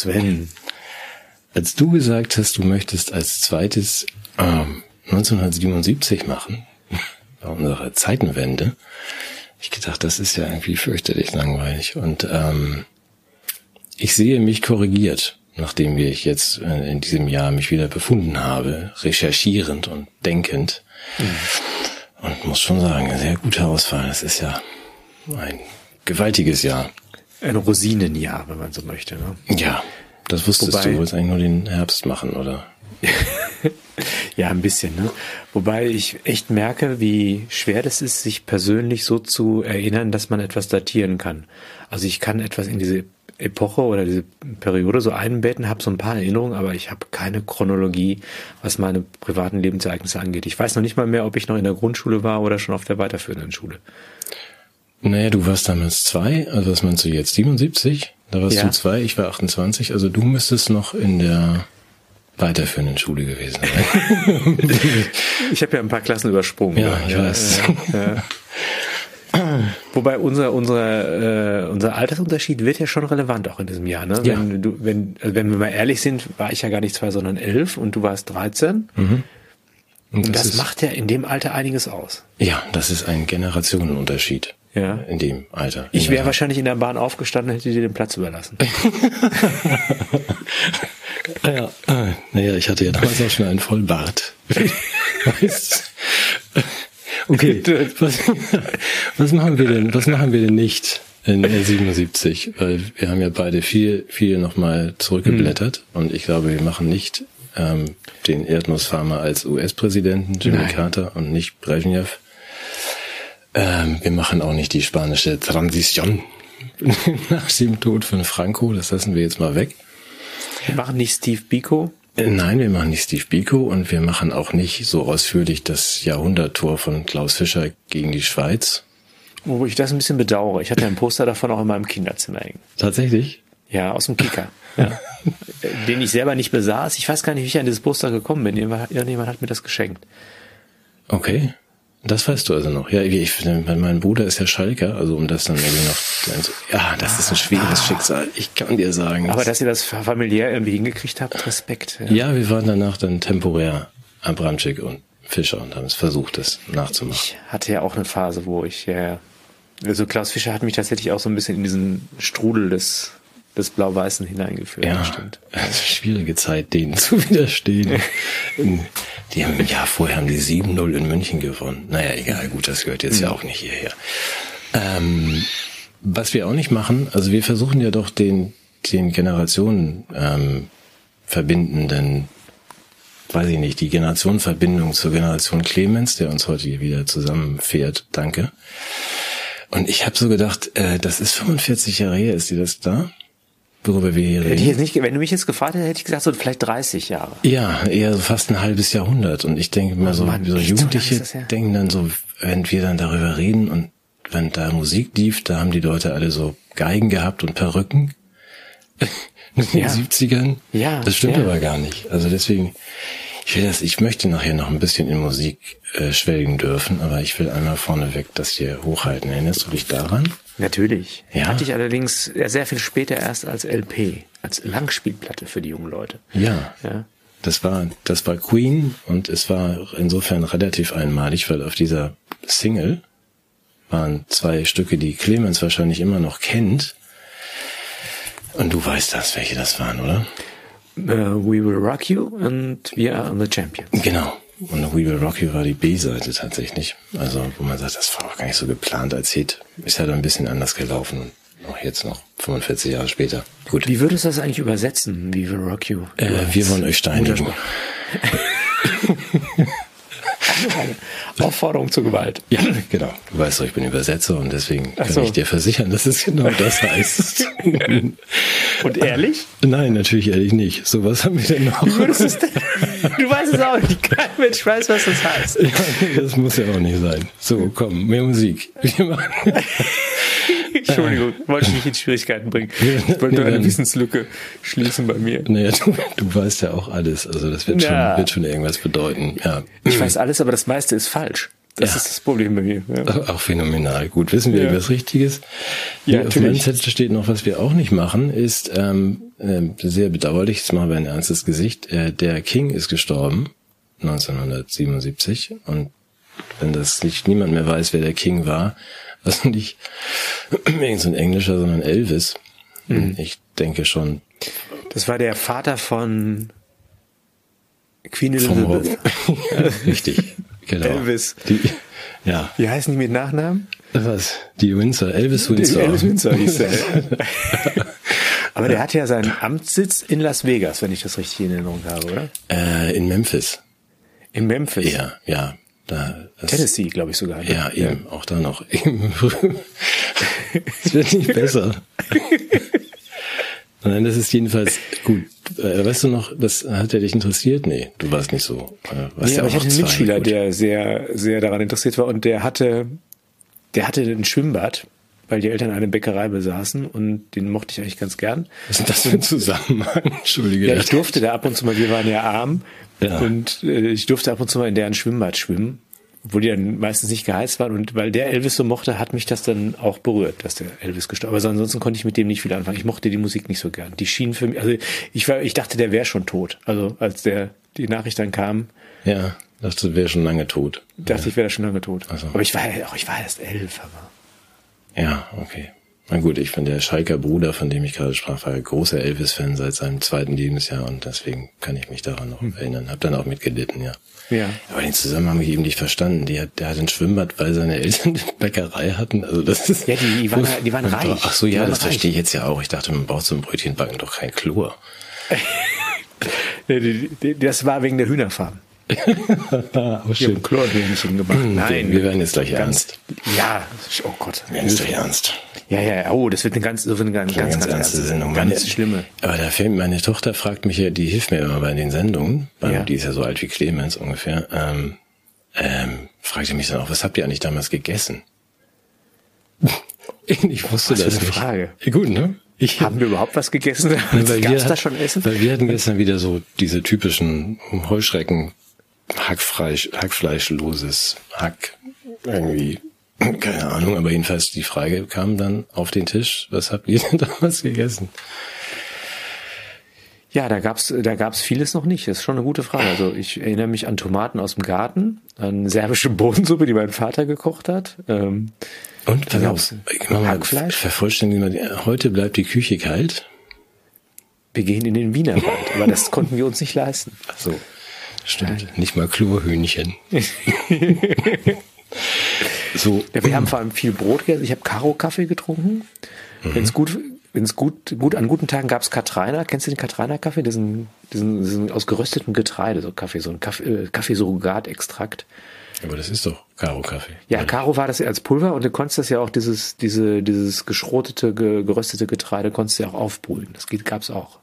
Sven. Als du gesagt hast, du möchtest als zweites ähm, 1977 machen, bei unserer Zeitenwende, ich gedacht, das ist ja irgendwie fürchterlich langweilig. Und ähm, ich sehe mich korrigiert, nachdem ich jetzt äh, in diesem Jahr mich wieder befunden habe, recherchierend und denkend. Mhm. Und muss schon sagen, sehr guter Auswahl. Das ist ja ein gewaltiges Jahr. Ein Rosinenjahr, wenn man so möchte. Ne? Ja, das wusstest Wobei, du. Du wolltest eigentlich nur den Herbst machen, oder? ja, ein bisschen. Ne? Wobei ich echt merke, wie schwer das ist, sich persönlich so zu erinnern, dass man etwas datieren kann. Also ich kann etwas in diese Epoche oder diese Periode so einbetten, habe so ein paar Erinnerungen, aber ich habe keine Chronologie, was meine privaten Lebensereignisse angeht. Ich weiß noch nicht mal mehr, ob ich noch in der Grundschule war oder schon auf der weiterführenden Schule. Naja, du warst damals zwei, also was meinst du jetzt? 77? Da warst ja. du zwei, ich war 28, also du müsstest noch in der weiterführenden Schule gewesen sein. ich habe ja ein paar Klassen übersprungen. Ja, ich ja, weiß. Ja, Wobei unser unser äh, unser Altersunterschied wird ja schon relevant auch in diesem Jahr. Ne? Ja. Wenn du wenn also wenn wir mal ehrlich sind, war ich ja gar nicht zwei, sondern elf und du warst 13. Mhm. Und, und das, das macht ja in dem Alter einiges aus. Ja, das ist ein Generationenunterschied. Ja. In dem Alter. Ich wäre wahrscheinlich in der Bahn aufgestanden, hätte dir den Platz überlassen. ja, naja, ich hatte ja damals auch schon einen Vollbart. okay, was, was machen wir denn, was machen wir denn nicht in 77? Weil wir haben ja beide viel, viel nochmal zurückgeblättert mhm. und ich glaube, wir machen nicht ähm, den Erdnussfarmer als US-Präsidenten, Jimmy Nein. Carter und nicht Brezhnev. Ähm, wir machen auch nicht die spanische Transition nach dem Tod von Franco. Das lassen wir jetzt mal weg. Wir machen nicht Steve Biko. Äh, nein, wir machen nicht Steve Biko und wir machen auch nicht so ausführlich das Jahrhunderttor von Klaus Fischer gegen die Schweiz. Wo ich das ein bisschen bedauere. Ich hatte ein Poster davon auch in meinem Kinderzimmer hängen. Tatsächlich? Ja, aus dem Kicker. Ja. Den ich selber nicht besaß. Ich weiß gar nicht, wie ich an dieses Poster gekommen bin. Irgendjemand hat mir das geschenkt. Okay. Das weißt du also noch. Ja, ich, mein Bruder ist ja Schalker, also um das dann irgendwie noch. Ja, das ist ein schwieriges Schicksal. Ich kann dir sagen. Aber dass ihr das familiär irgendwie hingekriegt habt, Respekt. Ja, ja wir waren danach dann temporär Abramczyk und Fischer und haben es versucht, das nachzumachen. Ich hatte ja auch eine Phase, wo ich ja, also Klaus Fischer hat mich tatsächlich auch so ein bisschen in diesen Strudel des des Blau-Weißen hineingeführt. Ja, stimmt. Also schwierige Zeit, denen zu widerstehen. die haben, ja, vorher haben die 7-0 in München gewonnen. Naja, egal, gut, das gehört jetzt mhm. ja auch nicht hierher. Ähm, was wir auch nicht machen, also wir versuchen ja doch den, den Generationen ähm, verbindenden, weiß ich nicht, die Generationenverbindung zur Generation Clemens, der uns heute hier wieder zusammenfährt. Danke. Und ich habe so gedacht, äh, das ist 45 Jahre her, ist die das da? Worüber wir hier reden. Nicht, wenn du mich jetzt gefragt hättest, hätte ich gesagt, so vielleicht 30 Jahre. Ja, eher so fast ein halbes Jahrhundert. Und ich denke mal oh so, Mann, so Jugendliche so denken dann so, wenn wir dann darüber reden und wenn da Musik lief, da haben die Leute alle so Geigen gehabt und Perücken. In den ja. 70ern. Ja. Das stimmt ja. aber gar nicht. Also deswegen, ich will das, ich möchte nachher noch ein bisschen in Musik äh, schwelgen dürfen, aber ich will einmal vorneweg das hier hochhalten. Erinnerst du dich daran? Natürlich. Ja. Hatte ich allerdings sehr viel später erst als LP, als Langspielplatte für die jungen Leute. Ja. ja. Das war, das war Queen und es war insofern relativ einmalig, weil auf dieser Single waren zwei Stücke, die Clemens wahrscheinlich immer noch kennt. Und du weißt das, welche das waren, oder? Uh, We Will Rock You und We Are the Champions. Genau. Und We Will Rock You war die B-Seite tatsächlich. Also, wo man sagt, das war auch gar nicht so geplant als Hit. Ist halt ein bisschen anders gelaufen. Auch jetzt noch 45 Jahre später. Gut. Wie würdest du das eigentlich übersetzen? We Will Rock You? Äh, wir wollen euch steinigen. Aufforderung zur Gewalt. Ja, genau. Du weißt doch, ich bin Übersetzer und deswegen kann so. ich dir versichern, dass es genau das heißt. Und ehrlich? Nein, natürlich ehrlich nicht. So, was haben wir denn noch? Du es denn? Du weißt es auch nicht. Kein Mensch weiß, was das heißt. Ja, das muss ja auch nicht sein. So, komm, mehr Musik. Wir machen. Entschuldigung, wollte ich nicht in Schwierigkeiten bringen. Ich wollte nur eine Wissenslücke schließen bei mir. Naja, du, du weißt ja auch alles. Also das wird, Ja. schon, wird schon irgendwas bedeuten. Ja. Ich weiß alles, aber das meiste ist falsch. Das Ja. ist das Problem bei mir. Ja. Auch phänomenal. Gut, wissen wir Ja. irgendwas Richtiges? Ja, auf meinem. Zettel steht noch, was wir auch nicht machen, ist ähm, ähm, sehr bedauerlich, jetzt machen wir ein ernstes Gesicht. Äh, der King ist gestorben, 1977. Und wenn das nicht niemand mehr weiß, wer der King war, also nicht irgend so ein Englischer, sondern Elvis. Mhm. Ich denke schon Das war der Vater von Queen. Elizabeth. Richtig, genau. Elvis. Die, ja, Wie heißen die mit Nachnamen? was? Die Windsor, Elvis Windsor. Elvis Windsor hieß der. aber der hat ja seinen Amtssitz in Las Vegas, wenn ich das richtig in Erinnerung habe, oder? Äh, in Memphis. In Memphis. Ja, ja. Da, das, Tennessee, glaube ich sogar. ne? Ja, eben, auch da noch. Es wird nicht besser. Nein, das ist jedenfalls gut. Äh, weißt du noch, das hat ja dich interessiert? Nee, du warst nicht so. Äh, warst Nee, ja aber ich auch hatte einen zwei, Mitschüler, gut. der sehr, sehr daran interessiert war und der hatte, der hatte ein Schwimmbad, weil die Eltern eine Bäckerei besaßen und den mochte ich eigentlich ganz gern. Was ist denn das für ein Zusammenhang? Entschuldige. Ja, ich durfte da ab und zu mal, wir waren ja arm Ja. und äh, ich durfte ab und zu mal in deren Schwimmbad schwimmen, obwohl die dann meistens nicht geheizt waren und weil der Elvis so mochte, hat mich das dann auch berührt, dass der Elvis gestorben ist. Aber ansonsten konnte ich mit dem nicht viel anfangen. Ich mochte die Musik nicht so gern. Die schien für mich, also ich war, ich dachte, der wäre schon tot. Also als der die Nachricht dann kam, Ja, dachte, du wärst schon lange tot. dachte ich, wäre schon lange tot. Ach so. Aber ich war ja, auch ich war erst elf, aber. Ja, okay. Na gut, ich bin der Schalker Bruder, von dem ich gerade sprach, war großer Elvis-Fan seit seinem zweiten Lebensjahr und deswegen kann ich mich daran noch erinnern. Hab dann auch mitgelitten, ja. Hm. Ja. Aber den Zusammenhang habe ich eben nicht verstanden. Die hat, der hat ein Schwimmbad, weil seine Eltern eine Bäckerei hatten. Also das ist. Ja, die- die waren- die waren reich. Ach so, ja, das reich. verstehe ich jetzt ja auch. Ich dachte, man braucht zum Brötchenbacken doch kein Chlor. Das war wegen der Hühnerfarm. Oh, Die haben Chlorhähnchen gemacht. Nein. wir werden jetzt gleich ganz, ernst. Ja, oh Gott. Wir werden jetzt gleich ernst. Ja, ja, oh, das wird eine ganz, das wird eine ganz, ganz, ganz, ernste Sendung. Ganz Meine- schlimme. Aber da fällt meine Tochter fragt mich ja, die hilft mir immer bei den Sendungen, weil Ja. die ist ja so alt wie Clemens ungefähr. Ähm, ähm, fragte mich dann auch, was habt ihr eigentlich damals gegessen? ich wusste Was für das eine nicht. Frage. Ja, gut, ne? Ich, Haben wir überhaupt was gegessen? Weil Gab's wir da schon Essen? Weil wir hatten gestern wieder so diese typischen Heuschrecken, Hackfleisch, Hackfleischloses Hack, irgendwie, keine Ahnung, aber jedenfalls die Frage kam dann auf den Tisch, was habt ihr denn damals gegessen? Ja, da gab's, da gab's vieles noch nicht. Das ist schon eine gute Frage. Also ich erinnere mich an Tomaten aus dem Garten, an serbische Bohnensuppe, die mein Vater gekocht hat. Ähm, Und pass auf, Hackfleisch? vervollständigen wir, heute bleibt die Küche kalt. wir gehen in den Wienerwald, aber das konnten wir uns nicht leisten. Ach so, stimmt, nicht mal Chlorhühnchen. so, Ja, wir haben vor allem viel Brot gegessen. Ich habe Karo-Kaffee getrunken. Wenn es gut, wenn es gut, gut, an guten Tagen gab's Katrainer. Kennst du den Katrainer-Kaffee? Diesen, diesen, diesen aus geröstetem Getreide, so Kaffee, so ein Kaffee, äh, Kaffeesurrogat-Extrakt. aber das ist doch Karo-Kaffee. Ja, Karo war das ja als Pulver und du konntest das ja auch, dieses, diese, dieses geschrotete, ge, geröstete Getreide konntest du ja auch aufbrühen. Das geht, gab's auch.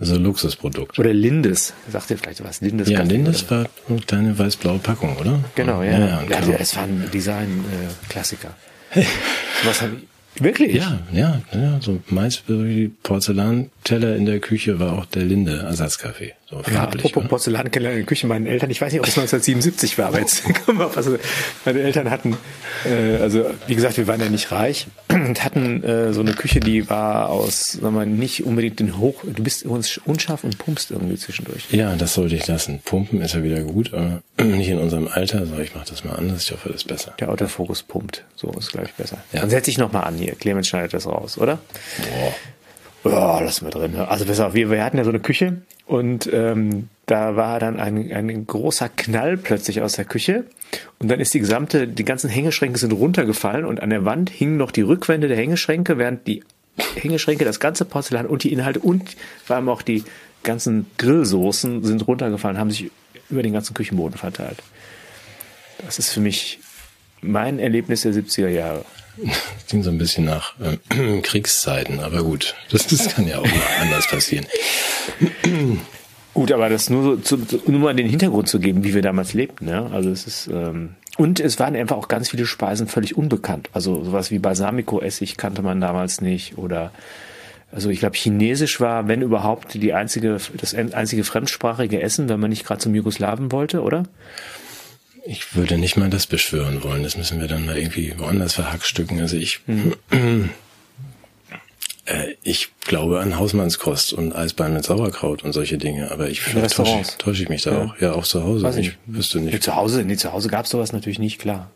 Also Luxusprodukt. Oder Lindes. Sagt ihr vielleicht was? Lindes Ja, Kaffee, Lindes oder? war eine kleine weiß-blaue Packung, oder? Genau, ja. Ja, Ja, ja, Karo. es war ein Design-Klassiker. was hab ich, wirklich? Ja, ja, ja, so Maisberry Porzellanteller in der Küche war auch der Linde Ersatzkaffee. So Ja, apropos wa? Porzellankeller in der Küche meinen Eltern, ich weiß nicht, ob es 1977 war, aber jetzt kommen wir auf, also meine Eltern hatten, äh, also wie gesagt, wir waren ja nicht reich und hatten äh, so eine Küche, die war aus, sagen wir mal, nicht unbedingt den Hoch, du bist uns unscharf und pumpst irgendwie zwischendurch. ja, das sollte ich lassen. Pumpen ist ja wieder gut, aber nicht in unserem Alter. So, ich mache das mal anders. Ich hoffe, das ist besser. Der Autofokus pumpt, so ist glaube ich besser. Ja. Dann setze ich nochmal an hier, Clemens schneidet das raus, oder? Boah. Ja, lassen wir drin. ne? Also pass auf, wir, wir hatten ja so eine Küche und ähm, da war dann ein, ein großer Knall plötzlich aus der Küche und dann ist die gesamte, die ganzen Hängeschränke sind runtergefallen und an der Wand hingen noch die Rückwände der Hängeschränke, während die Hängeschränke, das ganze Porzellan und die Inhalte und vor allem auch die ganzen Grillsoßen sind runtergefallen, haben sich über den ganzen Küchenboden verteilt. Das ist für mich mein Erlebnis der 70er Jahre. Das klingt so ein bisschen nach äh, Kriegszeiten, aber gut, das, das kann ja auch mal anders passieren. Gut, aber das nur so, zu, nur mal den Hintergrund zu geben, wie wir damals lebten. Ja? Also es ist ähm, und es waren einfach auch ganz viele Speisen völlig unbekannt. Also sowas wie Balsamico-Essig kannte man damals nicht oder also ich glaube, Chinesisch war, wenn überhaupt, die einzige, das einzige fremdsprachige Essen, wenn man nicht gerade zum Jugoslawen wollte, oder? Ich würde nicht mal das beschwören wollen. Das müssen wir dann mal irgendwie woanders verhackstücken. Also ich, hm. äh, ich glaube an Hausmannskost und Eisbein mit Sauerkraut und solche Dinge. Aber ich vielleicht täusche, täusche ich mich da ja. auch. Ja, auch zu Hause. Weiß ich wüsste nicht. Nee, zu Hause, nee, zu Hause gab es sowas natürlich nicht, klar.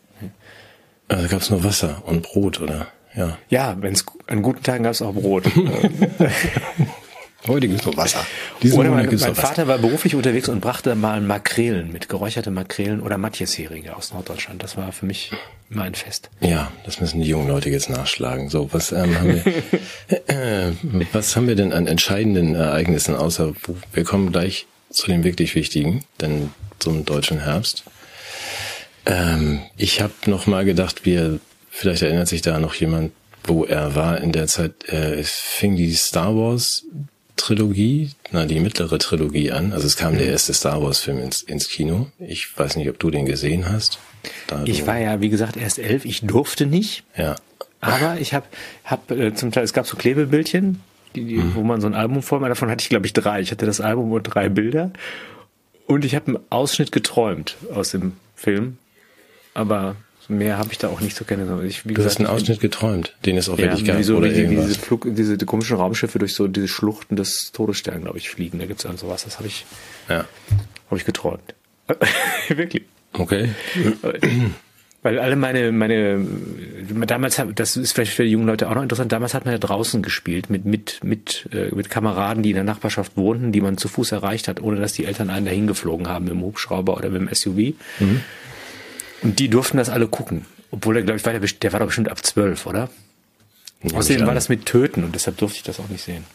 Also gab es nur Wasser und Brot, oder? Ja. Ja, wenn es an guten Tagen gab es auch Brot. Heute gibt es nur Wasser. Diesen oder mein, mein Vater war beruflich unterwegs und brachte mal Makrelen mit, geräucherte Makrelen oder Matjesheringe aus Norddeutschland. Das war für mich immer ein Fest. Ja, das müssen die jungen Leute jetzt nachschlagen. So, was ähm, haben wir, äh, was haben wir denn an entscheidenden Ereignissen außer, wir kommen gleich zu dem wirklich wichtigen, denn zum deutschen Herbst. Ähm, ich habe noch mal gedacht, wir Vielleicht erinnert sich da noch jemand, wo er war in der Zeit. Äh, es fing die Star Wars Trilogie, na die mittlere Trilogie an. Also es kam der mhm. erste Star Wars Film ins, ins Kino. Ich weiß nicht, ob du den gesehen hast. Da ich war ja, wie gesagt, erst elf. Ich durfte nicht. Ja. Aber ich habe hab, äh, zum Teil, es gab so Klebebildchen, die, die, mhm. wo man so ein Album vor mir, davon hatte ich glaube ich drei. Ich hatte das Album und drei Bilder. Und ich habe einen Ausschnitt geträumt aus dem Film. Aber mehr habe ich da auch nicht so gerne. Ich, wie du gesagt, hast einen Ausschnitt geträumt, den es auch ja, wirklich gab. So, oder wie, irgendwas. Diese, Flug, diese die komischen Raumschiffe durch so diese Schluchten des Todessterns, glaube ich, fliegen. Da gibt's dann sowas. Das habe ich, ja. habe ich geträumt. wirklich. Okay. Weil alle meine, meine, damals, das ist vielleicht für die jungen Leute auch noch interessant, damals hat man ja draußen gespielt mit, mit, mit, äh, mit Kameraden, die in der Nachbarschaft wohnten, die man zu Fuß erreicht hat, ohne dass die Eltern einen dahin geflogen haben, mit dem Hubschrauber oder mit dem SUV. Mhm. Und die durften das alle gucken. Obwohl er, glaube ich, war der, der war doch bestimmt ab zwölf, oder? Ja, Außerdem war das mit Töten und deshalb durfte ich das auch nicht sehen.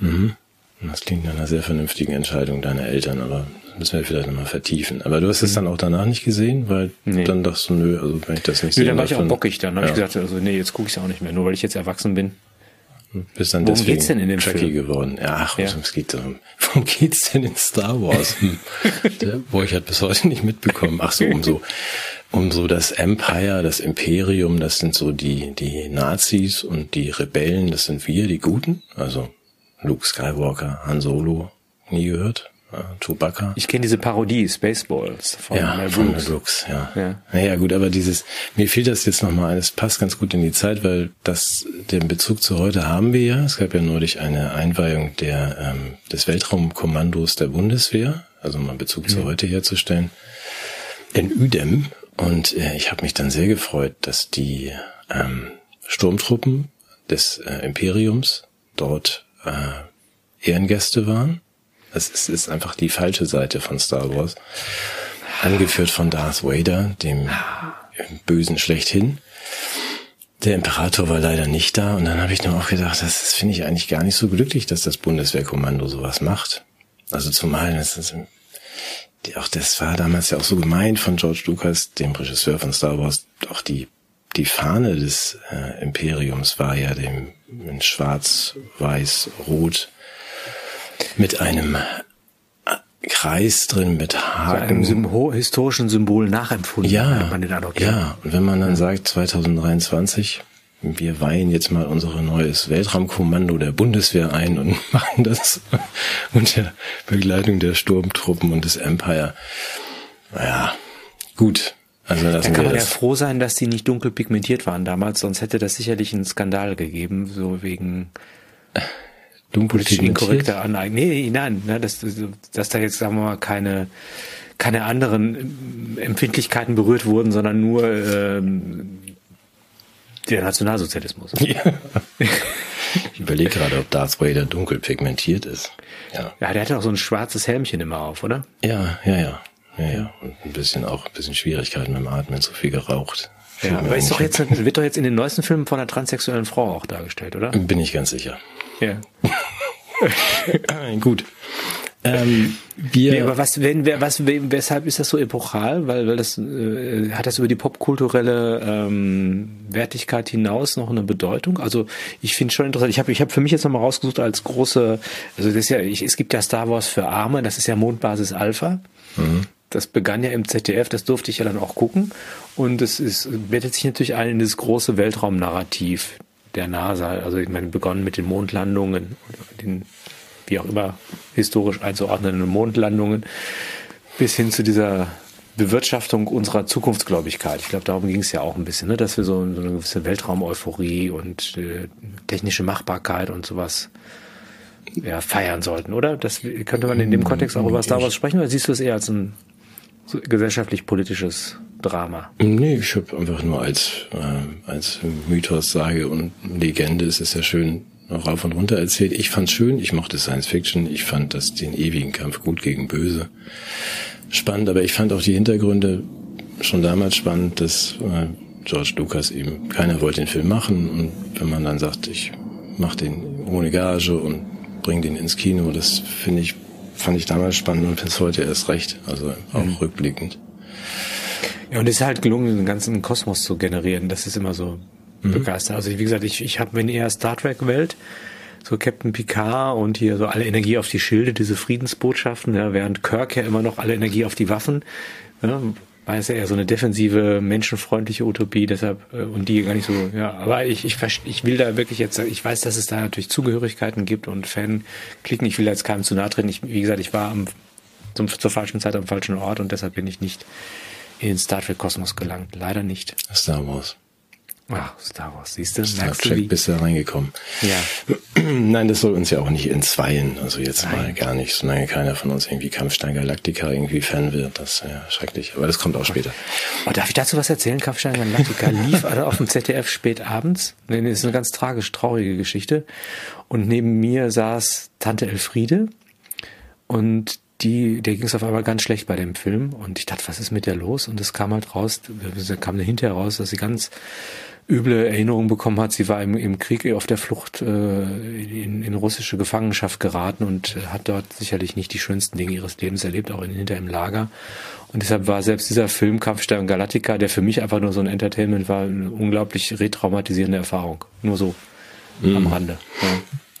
Mhm. Das klingt nach einer sehr vernünftigen Entscheidung deiner Eltern, aber das müssen wir vielleicht nochmal vertiefen. Aber du hast es mhm. dann auch danach nicht gesehen, weil nee. dann dachtest du, nö, also wenn ich das nicht sehe. dann war ich auch bockig, dann habe ja. ich gesagt, also nee, jetzt gucke ich es auch nicht mehr, nur weil ich jetzt erwachsen bin. Bist dann worum geht's denn in dem Chucky Film? geworden. Ach, ja. es geht darum. Worum geht's denn in Star Wars? Der Boy hat bis heute nicht mitbekommen. Ach so, um so, um so das Empire, das Imperium, das sind so die, die Nazis und die Rebellen, das sind wir, die Guten. Also Luke Skywalker, Han Solo, nie gehört. Chewbacca. Ich kenne diese Parodie, Spaceballs von ja, Mel von Brooks. Brooks ja. ja. Naja, gut, aber dieses, mir fehlt das jetzt nochmal, es passt ganz gut in die Zeit, weil das, den Bezug zu heute haben wir ja. Es gab ja neulich eine Einweihung der, ähm, des Weltraumkommandos der Bundeswehr, also mal Bezug mhm. zu heute herzustellen, in Udem. Und äh, ich habe mich dann sehr gefreut, dass die ähm, Sturmtruppen des äh, Imperiums dort äh, Ehrengäste waren es ist, ist einfach die falsche Seite von Star Wars. Angeführt von Darth Vader, dem Bösen schlechthin. Der Imperator war leider nicht da und dann habe ich nur auch gedacht, das, finde ich eigentlich gar nicht so glücklich, dass das Bundeswehrkommando sowas macht. Also zumal das ist, auch das war damals ja auch so gemeint von George Lucas, dem Regisseur von Star Wars, auch die die Fahne des äh, Imperiums war ja dem in schwarz, weiß, rot mit einem Kreis drin mit Haken. einem Symbol, historischen Symbol nachempfunden. Ja, ja. Und wenn man dann sagt 2023, wir weihen jetzt mal unser neues Weltraumkommando der Bundeswehr ein und machen das unter Begleitung der Sturmtruppen und des Empire. Naja, gut. Also da kann man ja froh sein, dass die nicht dunkel pigmentiert waren damals, sonst hätte das sicherlich einen Skandal gegeben, so wegen politisch inkorrekte Aneignung. Nee, nein, ne, dass, dass da jetzt, sagen wir mal, keine, keine anderen Empfindlichkeiten berührt wurden, sondern nur ähm, der Nationalsozialismus. Ja. Ich überlege gerade, ob Darth Vader dunkel pigmentiert ist. Ja. ja, der hatte auch so ein schwarzes Helmchen immer auf, oder? Ja, ja, ja. Ja, ja. Und ein bisschen auch ein bisschen Schwierigkeiten dem Atmen, so viel geraucht. Ja, aber ist doch jetzt, wird doch jetzt in den neuesten Filmen von einer transsexuellen Frau auch dargestellt, oder? Bin ich ganz sicher. Ja. Gut. Ähm, wir nee, aber was, wenn, was, weshalb ist das so epochal? Weil, weil das äh, hat das über die popkulturelle ähm, Wertigkeit hinaus noch eine Bedeutung? Also ich finde schon interessant. Ich habe, ich habe für mich jetzt nochmal rausgesucht als große, also das ist ja, ich, es gibt ja Star Wars für Arme. Das ist ja Mondbasis Alpha. Mhm. Das begann ja im ZDF, das durfte ich ja dann auch gucken. Und es ist, bettet sich natürlich ein in das große Weltraumnarrativ der NASA. Also ich meine, begonnen mit den Mondlandungen, den wie auch immer historisch einzuordnenden Mondlandungen, bis hin zu dieser Bewirtschaftung unserer Zukunftsgläubigkeit. Ich glaube, darum ging es ja auch ein bisschen, ne? dass wir so, so eine gewisse Weltraumeuphorie und äh, technische Machbarkeit und sowas ja, feiern sollten, oder? Das könnte man in dem Kontext auch über Star Wars sprechen, oder siehst du es eher als ein gesellschaftlich-politisches Drama? Nee, ich habe einfach nur als, äh, als Mythos, Sage und Legende ist es ja schön rauf und runter erzählt. Ich fand's schön, ich mochte Science Fiction, ich fand das den ewigen Kampf gut gegen böse spannend, aber ich fand auch die Hintergründe schon damals spannend, dass äh, George Lucas eben, keiner wollte den Film machen und wenn man dann sagt, ich mach den ohne Gage und bring den ins Kino, das finde ich, fand ich damals spannend und bis heute erst recht, also auch mhm. rückblickend. Ja, und es ist halt gelungen, den ganzen Kosmos zu generieren. Das ist immer so mhm. begeistert. Also wie gesagt, ich, ich habe wenn eher Star Trek Welt, so Captain Picard und hier so alle Energie auf die Schilde, diese Friedensbotschaften, ja, während Kirk ja immer noch alle Energie auf die Waffen, ja, war es ja eher so eine defensive, menschenfreundliche Utopie, deshalb, äh, und die gar nicht so, ja, aber ich, ich, ich will da wirklich jetzt, ich weiß, dass es da natürlich Zugehörigkeiten gibt und Fan-Klicken, ich will da jetzt keinem zu nahe treten, ich, wie gesagt, ich war am, zum, zur falschen Zeit am falschen Ort und deshalb bin ich nicht in Star Trek Kosmos gelangt, leider nicht. Star Wars. Ach, Star Wars, siehst du? Star Trek bist du reingekommen. Ja. Nein, das soll uns ja auch nicht entzweien. Also jetzt Nein. mal gar nicht, solange keiner von uns irgendwie Kampfstein Galactica irgendwie Fan wird. Das ist ja schrecklich. Aber das kommt auch später. Oh, darf ich dazu was erzählen? Kampfstein Galactica lief also auf dem ZDF spät abends. Das ist eine ganz tragisch traurige Geschichte. Und neben mir saß Tante Elfriede. Und die, der ging es auf einmal ganz schlecht bei dem Film. Und ich dachte, was ist mit der los? Und es kam halt raus, kam hinterher raus, dass sie ganz üble Erinnerungen bekommen hat. Sie war im, im Krieg auf der Flucht äh, in, in russische Gefangenschaft geraten und äh, hat dort sicherlich nicht die schönsten Dinge ihres Lebens erlebt, auch in, hinter im Lager. Und deshalb war selbst dieser Film Kampfstern Galactica, der für mich einfach nur so ein Entertainment war, eine unglaublich retraumatisierende Erfahrung. Nur so mm. am Rande. Ja.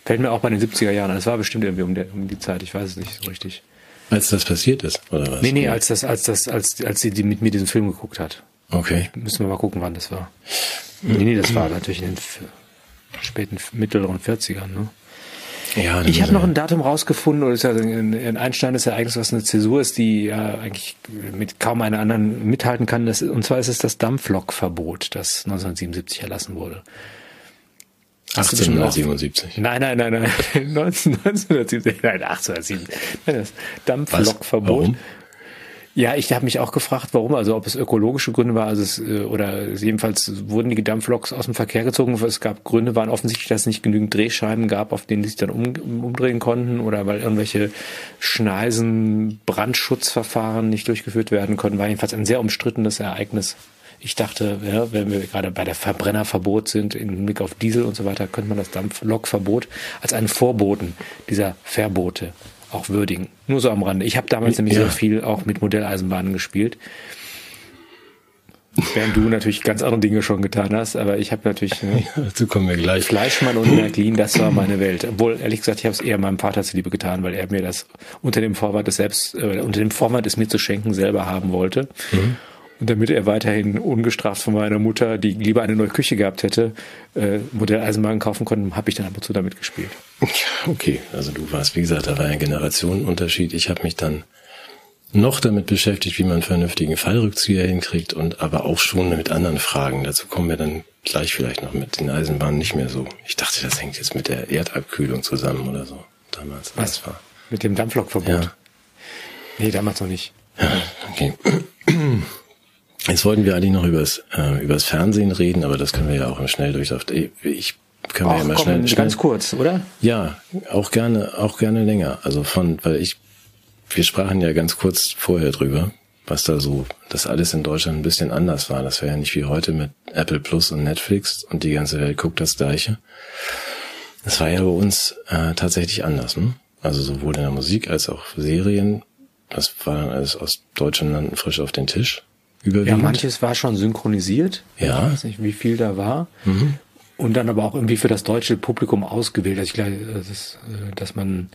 Fällt mir auch bei den 70er Jahren an. Es war bestimmt irgendwie um, der, um die Zeit, ich weiß es nicht so richtig. Als das passiert ist, oder was? Nee, nee, als das, als das, als, als sie die mit mir diesen Film geguckt hat. Okay. Müssen wir mal gucken, wann das war. Nee, nee, das war natürlich in den späten mittleren 40ern, ne? Ja, ich habe noch ein Datum rausgefunden, oder ist ja ein einschneidendes Ereignis, was eine Zäsur ist, die ja eigentlich mit kaum einer anderen mithalten kann. Das, und zwar ist es das Dampflokverbot, das 1977 erlassen wurde. 1877. Nein, nein, nein, nein. 1970, nein, 1807. Das Dampflokverbot ja, ich habe mich auch gefragt, warum, also ob es ökologische Gründe war, also es, äh, oder jedenfalls wurden die Dampfloks aus dem Verkehr gezogen. Es gab Gründe, waren offensichtlich, dass es nicht genügend Drehscheiben gab, auf denen sie sich dann um, umdrehen konnten oder weil irgendwelche Schneisen, Brandschutzverfahren nicht durchgeführt werden konnten. War jedenfalls ein sehr umstrittenes Ereignis. Ich dachte, ja, wenn wir gerade bei der Verbrennerverbot sind, im Hinblick auf Diesel und so weiter, könnte man das Dampflokverbot als einen Vorboten dieser Verbote auch würdigen. Nur so am Rande. Ich habe damals nämlich ja. sehr viel auch mit Modelleisenbahnen gespielt. Während du natürlich ganz andere Dinge schon getan hast, aber ich habe natürlich ne, ja, dazu kommen wir gleich. Fleischmann und Märklin, das war meine Welt. Obwohl ehrlich gesagt, ich habe es eher meinem Vater zuliebe getan, weil er mir das unter dem Vorwand des selbst äh, unter dem Vorwand es mir zu schenken selber haben wollte. Mhm. Und damit er weiterhin ungestraft von meiner Mutter, die lieber eine neue Küche gehabt hätte, äh, Modelleisenbahn kaufen konnte, habe ich dann ab und zu damit gespielt. Okay, also du warst, wie gesagt, da war ein Generationenunterschied. Ich habe mich dann noch damit beschäftigt, wie man einen vernünftigen Fallrückzieher hinkriegt und aber auch schon mit anderen Fragen. Dazu kommen wir dann gleich vielleicht noch mit den Eisenbahnen nicht mehr so. Ich dachte, das hängt jetzt mit der Erdabkühlung zusammen oder so. Damals. Was war? Mit dem Dampflokverbot? Ja. Nee, damals noch nicht. Ja, okay. Jetzt wollten wir eigentlich noch übers, äh, übers Fernsehen reden, aber das können wir ja auch im Schnelldurchlauf. Ich können wir ja mal komm, schnell, schnell. Ganz kurz, oder? Ja, auch gerne, auch gerne länger. Also von, weil ich, wir sprachen ja ganz kurz vorher drüber, was da so, dass alles in Deutschland ein bisschen anders war. Das wäre ja nicht wie heute mit Apple Plus und Netflix und die ganze Welt guckt das Gleiche. Das war ja bei uns äh, tatsächlich anders. Hm? Also sowohl in der Musik als auch Serien. Das war dann alles aus deutschen Landen frisch auf den Tisch. Überwiegend. Ja, manches war schon synchronisiert. Ja. Ich weiß nicht, wie viel da war. Und dann aber auch irgendwie für das deutsche Publikum ausgewählt. Also ich glaube, das äh, dass man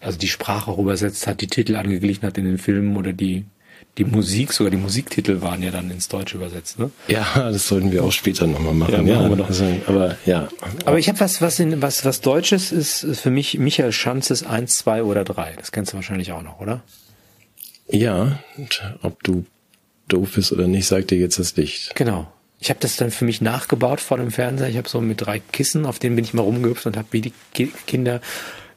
also die Sprache auch übersetzt hat, die Titel angeglichen hat in den Filmen oder die die Musik, sogar die Musiktitel waren ja dann ins Deutsche übersetzt. Ne? Ja, das sollten wir auch später nochmal machen. Ja, wir doch. Also, aber ja. Aber ich habe was, was in was was Deutsches ist ist für mich Michael Schanzes eins, zwei oder drei. Das kennst du wahrscheinlich auch noch, oder? Ja, ob du doof bist oder nicht, sagt dir jetzt das Licht. Genau. Ich habe das dann für mich nachgebaut vor dem Fernseher. Ich habe so mit drei Kissen, auf denen bin ich mal rumgehüpft und habe wie die Ki Kinder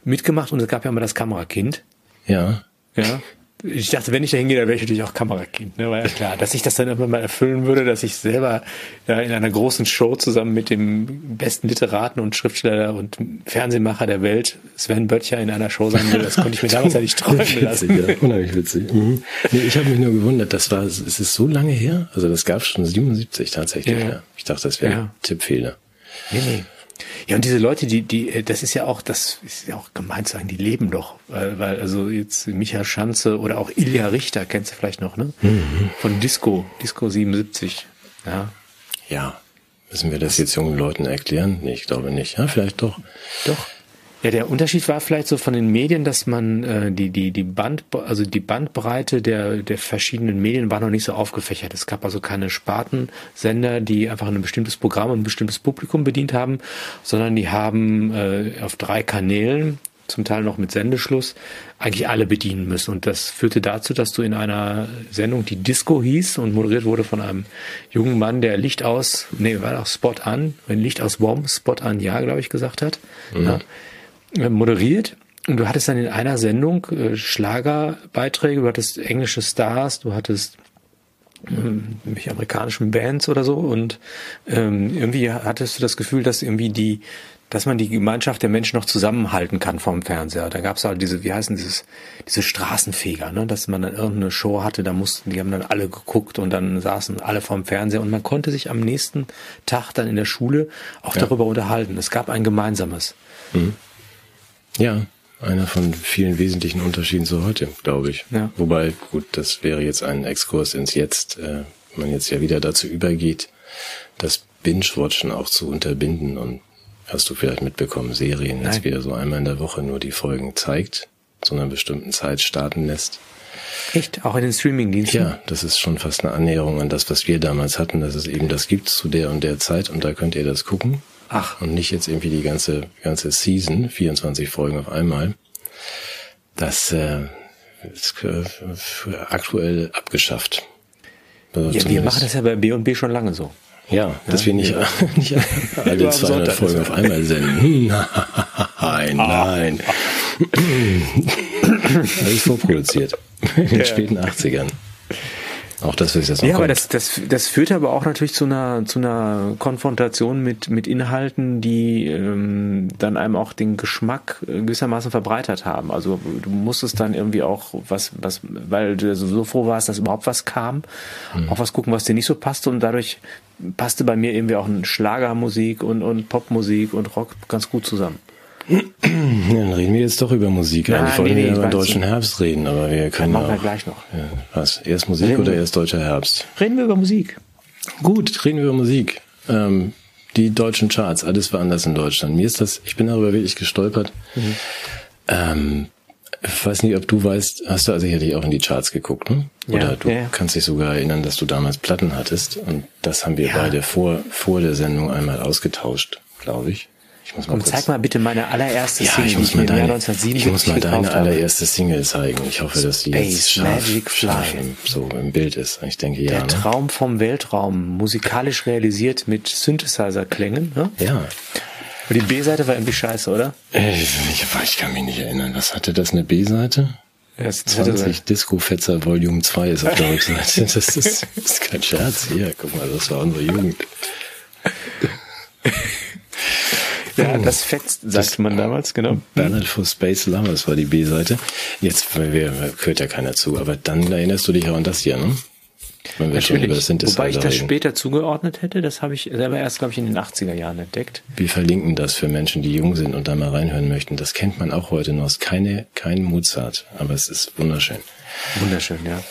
mitgemacht. Und es gab ja immer das Kamerakind. Ja. Ja. Ich dachte, wenn ich da hingehe, dann wäre ich natürlich auch Kamerakind. Ne? War ja klar, dass ich das dann irgendwann mal erfüllen würde, dass ich selber ja, in einer großen Show zusammen mit dem besten Literaten und Schriftsteller und Fernsehmacher der Welt, Sven Böttcher, in einer Show sein will. Das konnte ich mir damals ja nicht träumen witzig, lassen. ja, unheimlich witzig. Mhm. Nee, ich habe mich nur gewundert, das war, es ist so lange her. Also das gab schon 77 tatsächlich. Ja. Ja. Ich dachte, das wäre Ja. Tippfehler. Nee, nee. Ja, und diese Leute, die, die, das ist ja auch, das ist ja auch gemein zu sagen, die leben doch. Weil, weil also jetzt Michael Schanze oder auch Ilja Richter, kennst du vielleicht noch, ne? Von Disco, Disco 77. Ja. Ja. Müssen wir das jetzt jungen Leuten erklären? Nee, ich glaube nicht. Ja, vielleicht doch. Doch. Ja, der Unterschied war vielleicht so von den Medien, dass man äh, die die die Band also die Bandbreite der der verschiedenen Medien war noch nicht so aufgefächert. Es gab also keine Spartensender, die einfach ein bestimmtes Programm und ein bestimmtes Publikum bedient haben, sondern die haben äh, auf drei Kanälen zum Teil noch mit Sendeschluss, eigentlich alle bedienen müssen. Und das führte dazu, dass du in einer Sendung, die Disco hieß und moderiert wurde von einem jungen Mann, der Licht aus, nee, war auch Spot an, wenn Licht aus Bomb, Spot an, ja, glaube ich, gesagt hat, ja, äh, moderiert. Und du hattest dann in einer Sendung äh, Schlagerbeiträge, du hattest englische Stars, du hattest ähm, irgendwelche amerikanischen Bands oder so und ähm, irgendwie hattest du das Gefühl, dass irgendwie die, dass man die Gemeinschaft der Menschen noch zusammenhalten kann vom Fernseher. Da gab es halt diese, wie heißen dieses, diese Straßenfeger, ne? dass man dann irgendeine Show hatte, da mussten, die haben dann alle geguckt und dann saßen alle vorm Fernseher und man konnte sich am nächsten Tag dann in der Schule auch darüber unterhalten. Es gab ein gemeinsames. Ja, einer von vielen wesentlichen Unterschieden zu heute, glaube ich. Ja. Wobei, gut, das wäre jetzt ein Exkurs ins Jetzt, äh, man jetzt ja wieder dazu übergeht, das Binge-Watchen auch zu unterbinden und hast du vielleicht mitbekommen, Serien jetzt Nein. wieder so einmal in der Woche nur die Folgen zeigt, zu einer bestimmten Zeit starten lässt. Echt? Auch in den Streamingdiensten? Ja, das ist schon fast eine Annäherung an das, was wir damals hatten, dass es eben das gibt zu der und der Zeit und da könnt ihr das gucken. Ach. Und nicht jetzt irgendwie die ganze, ganze Season, 24 Folgen auf einmal. Das äh, ist äh, aktuell abgeschafft. Also Ja, wir machen das ja bei B&B schon lange so. Ja, dass wir nicht, nicht alle Nur am 200 Sonntag Folgen auf einmal senden. Nein, nein. Alles vorproduziert. In den späten 80ern. Auch das ist jetzt Ja, aber das, das, das führt aber auch natürlich zu einer, zu einer Konfrontation mit, mit Inhalten, die ähm, dann einem auch den Geschmack gewissermaßen verbreitert haben. Also du musstest dann irgendwie auch was, was, weil du so froh warst, dass überhaupt was kam, auch was gucken, was dir nicht so passte und dadurch passte bei mir irgendwie auch ein Schlagermusik und, und Popmusik und Rock ganz gut zusammen. Ja, dann reden wir jetzt doch über Musik. Nein, Eigentlich wollten nee, nee, wir über deutschen nicht. Herbst reden, aber wir können machen wir auch. gleich noch. Ja, was? Erst Musik Reden oder wir- erst deutscher Herbst? Reden wir über Musik. Gut, reden wir über Musik. Ähm, die deutschen Charts, alles war anders in Deutschland. Mir ist das, ich bin darüber wirklich gestolpert. Mhm. Ähm, ich weiß nicht, ob du weißt, hast du also sicherlich auch in die Charts geguckt, ne? Oder Ja, du ja, ja. kannst dich sogar erinnern, dass du damals Platten hattest. Und das haben wir Ja. beide vor, vor der Sendung einmal ausgetauscht, glaube ich. Ich muss mal Komm, kurz- zeig mal bitte meine allererste ja, Single, ich die muss ich mal mir im Jahr deine, 1977 ich muss mal deine allererste Single zeigen. Ich hoffe, dass die jetzt scharf, Magic scharf Fly. im, so im Bild ist. Ich denke, ja. Der Ne? Traum vom Weltraum, musikalisch realisiert mit Synthesizer-Klängen. Ne? Ja. Aber die B-Seite war irgendwie scheiße, oder? Äh, Ich, ich kann mich nicht erinnern. Was hatte das, eine B-Seite? Das, das hatte so- 20 Disco-Fetzer Volume 2 ist auf der Rückseite. Das ist, das ist kein Scherz. Hier, guck mal, das war unsere Jugend. ja, das fetzt, sagte man damals, genau. Ballad for Space Lovers war die B-Seite. Jetzt weil wir, hört ja keiner zu, aber dann erinnerst du dich auch an das hier, ne? wenn wir schon über das Synthesizer Wobei ich das reden. später zugeordnet hätte, das habe ich selber erst, glaube ich, in den 80er Jahren entdeckt. Wir verlinken das für Menschen, die jung sind und da mal reinhören möchten. Das kennt man auch heute noch. Es ist keine, kein Mozart, aber es ist wunderschön. Wunderschön, ja.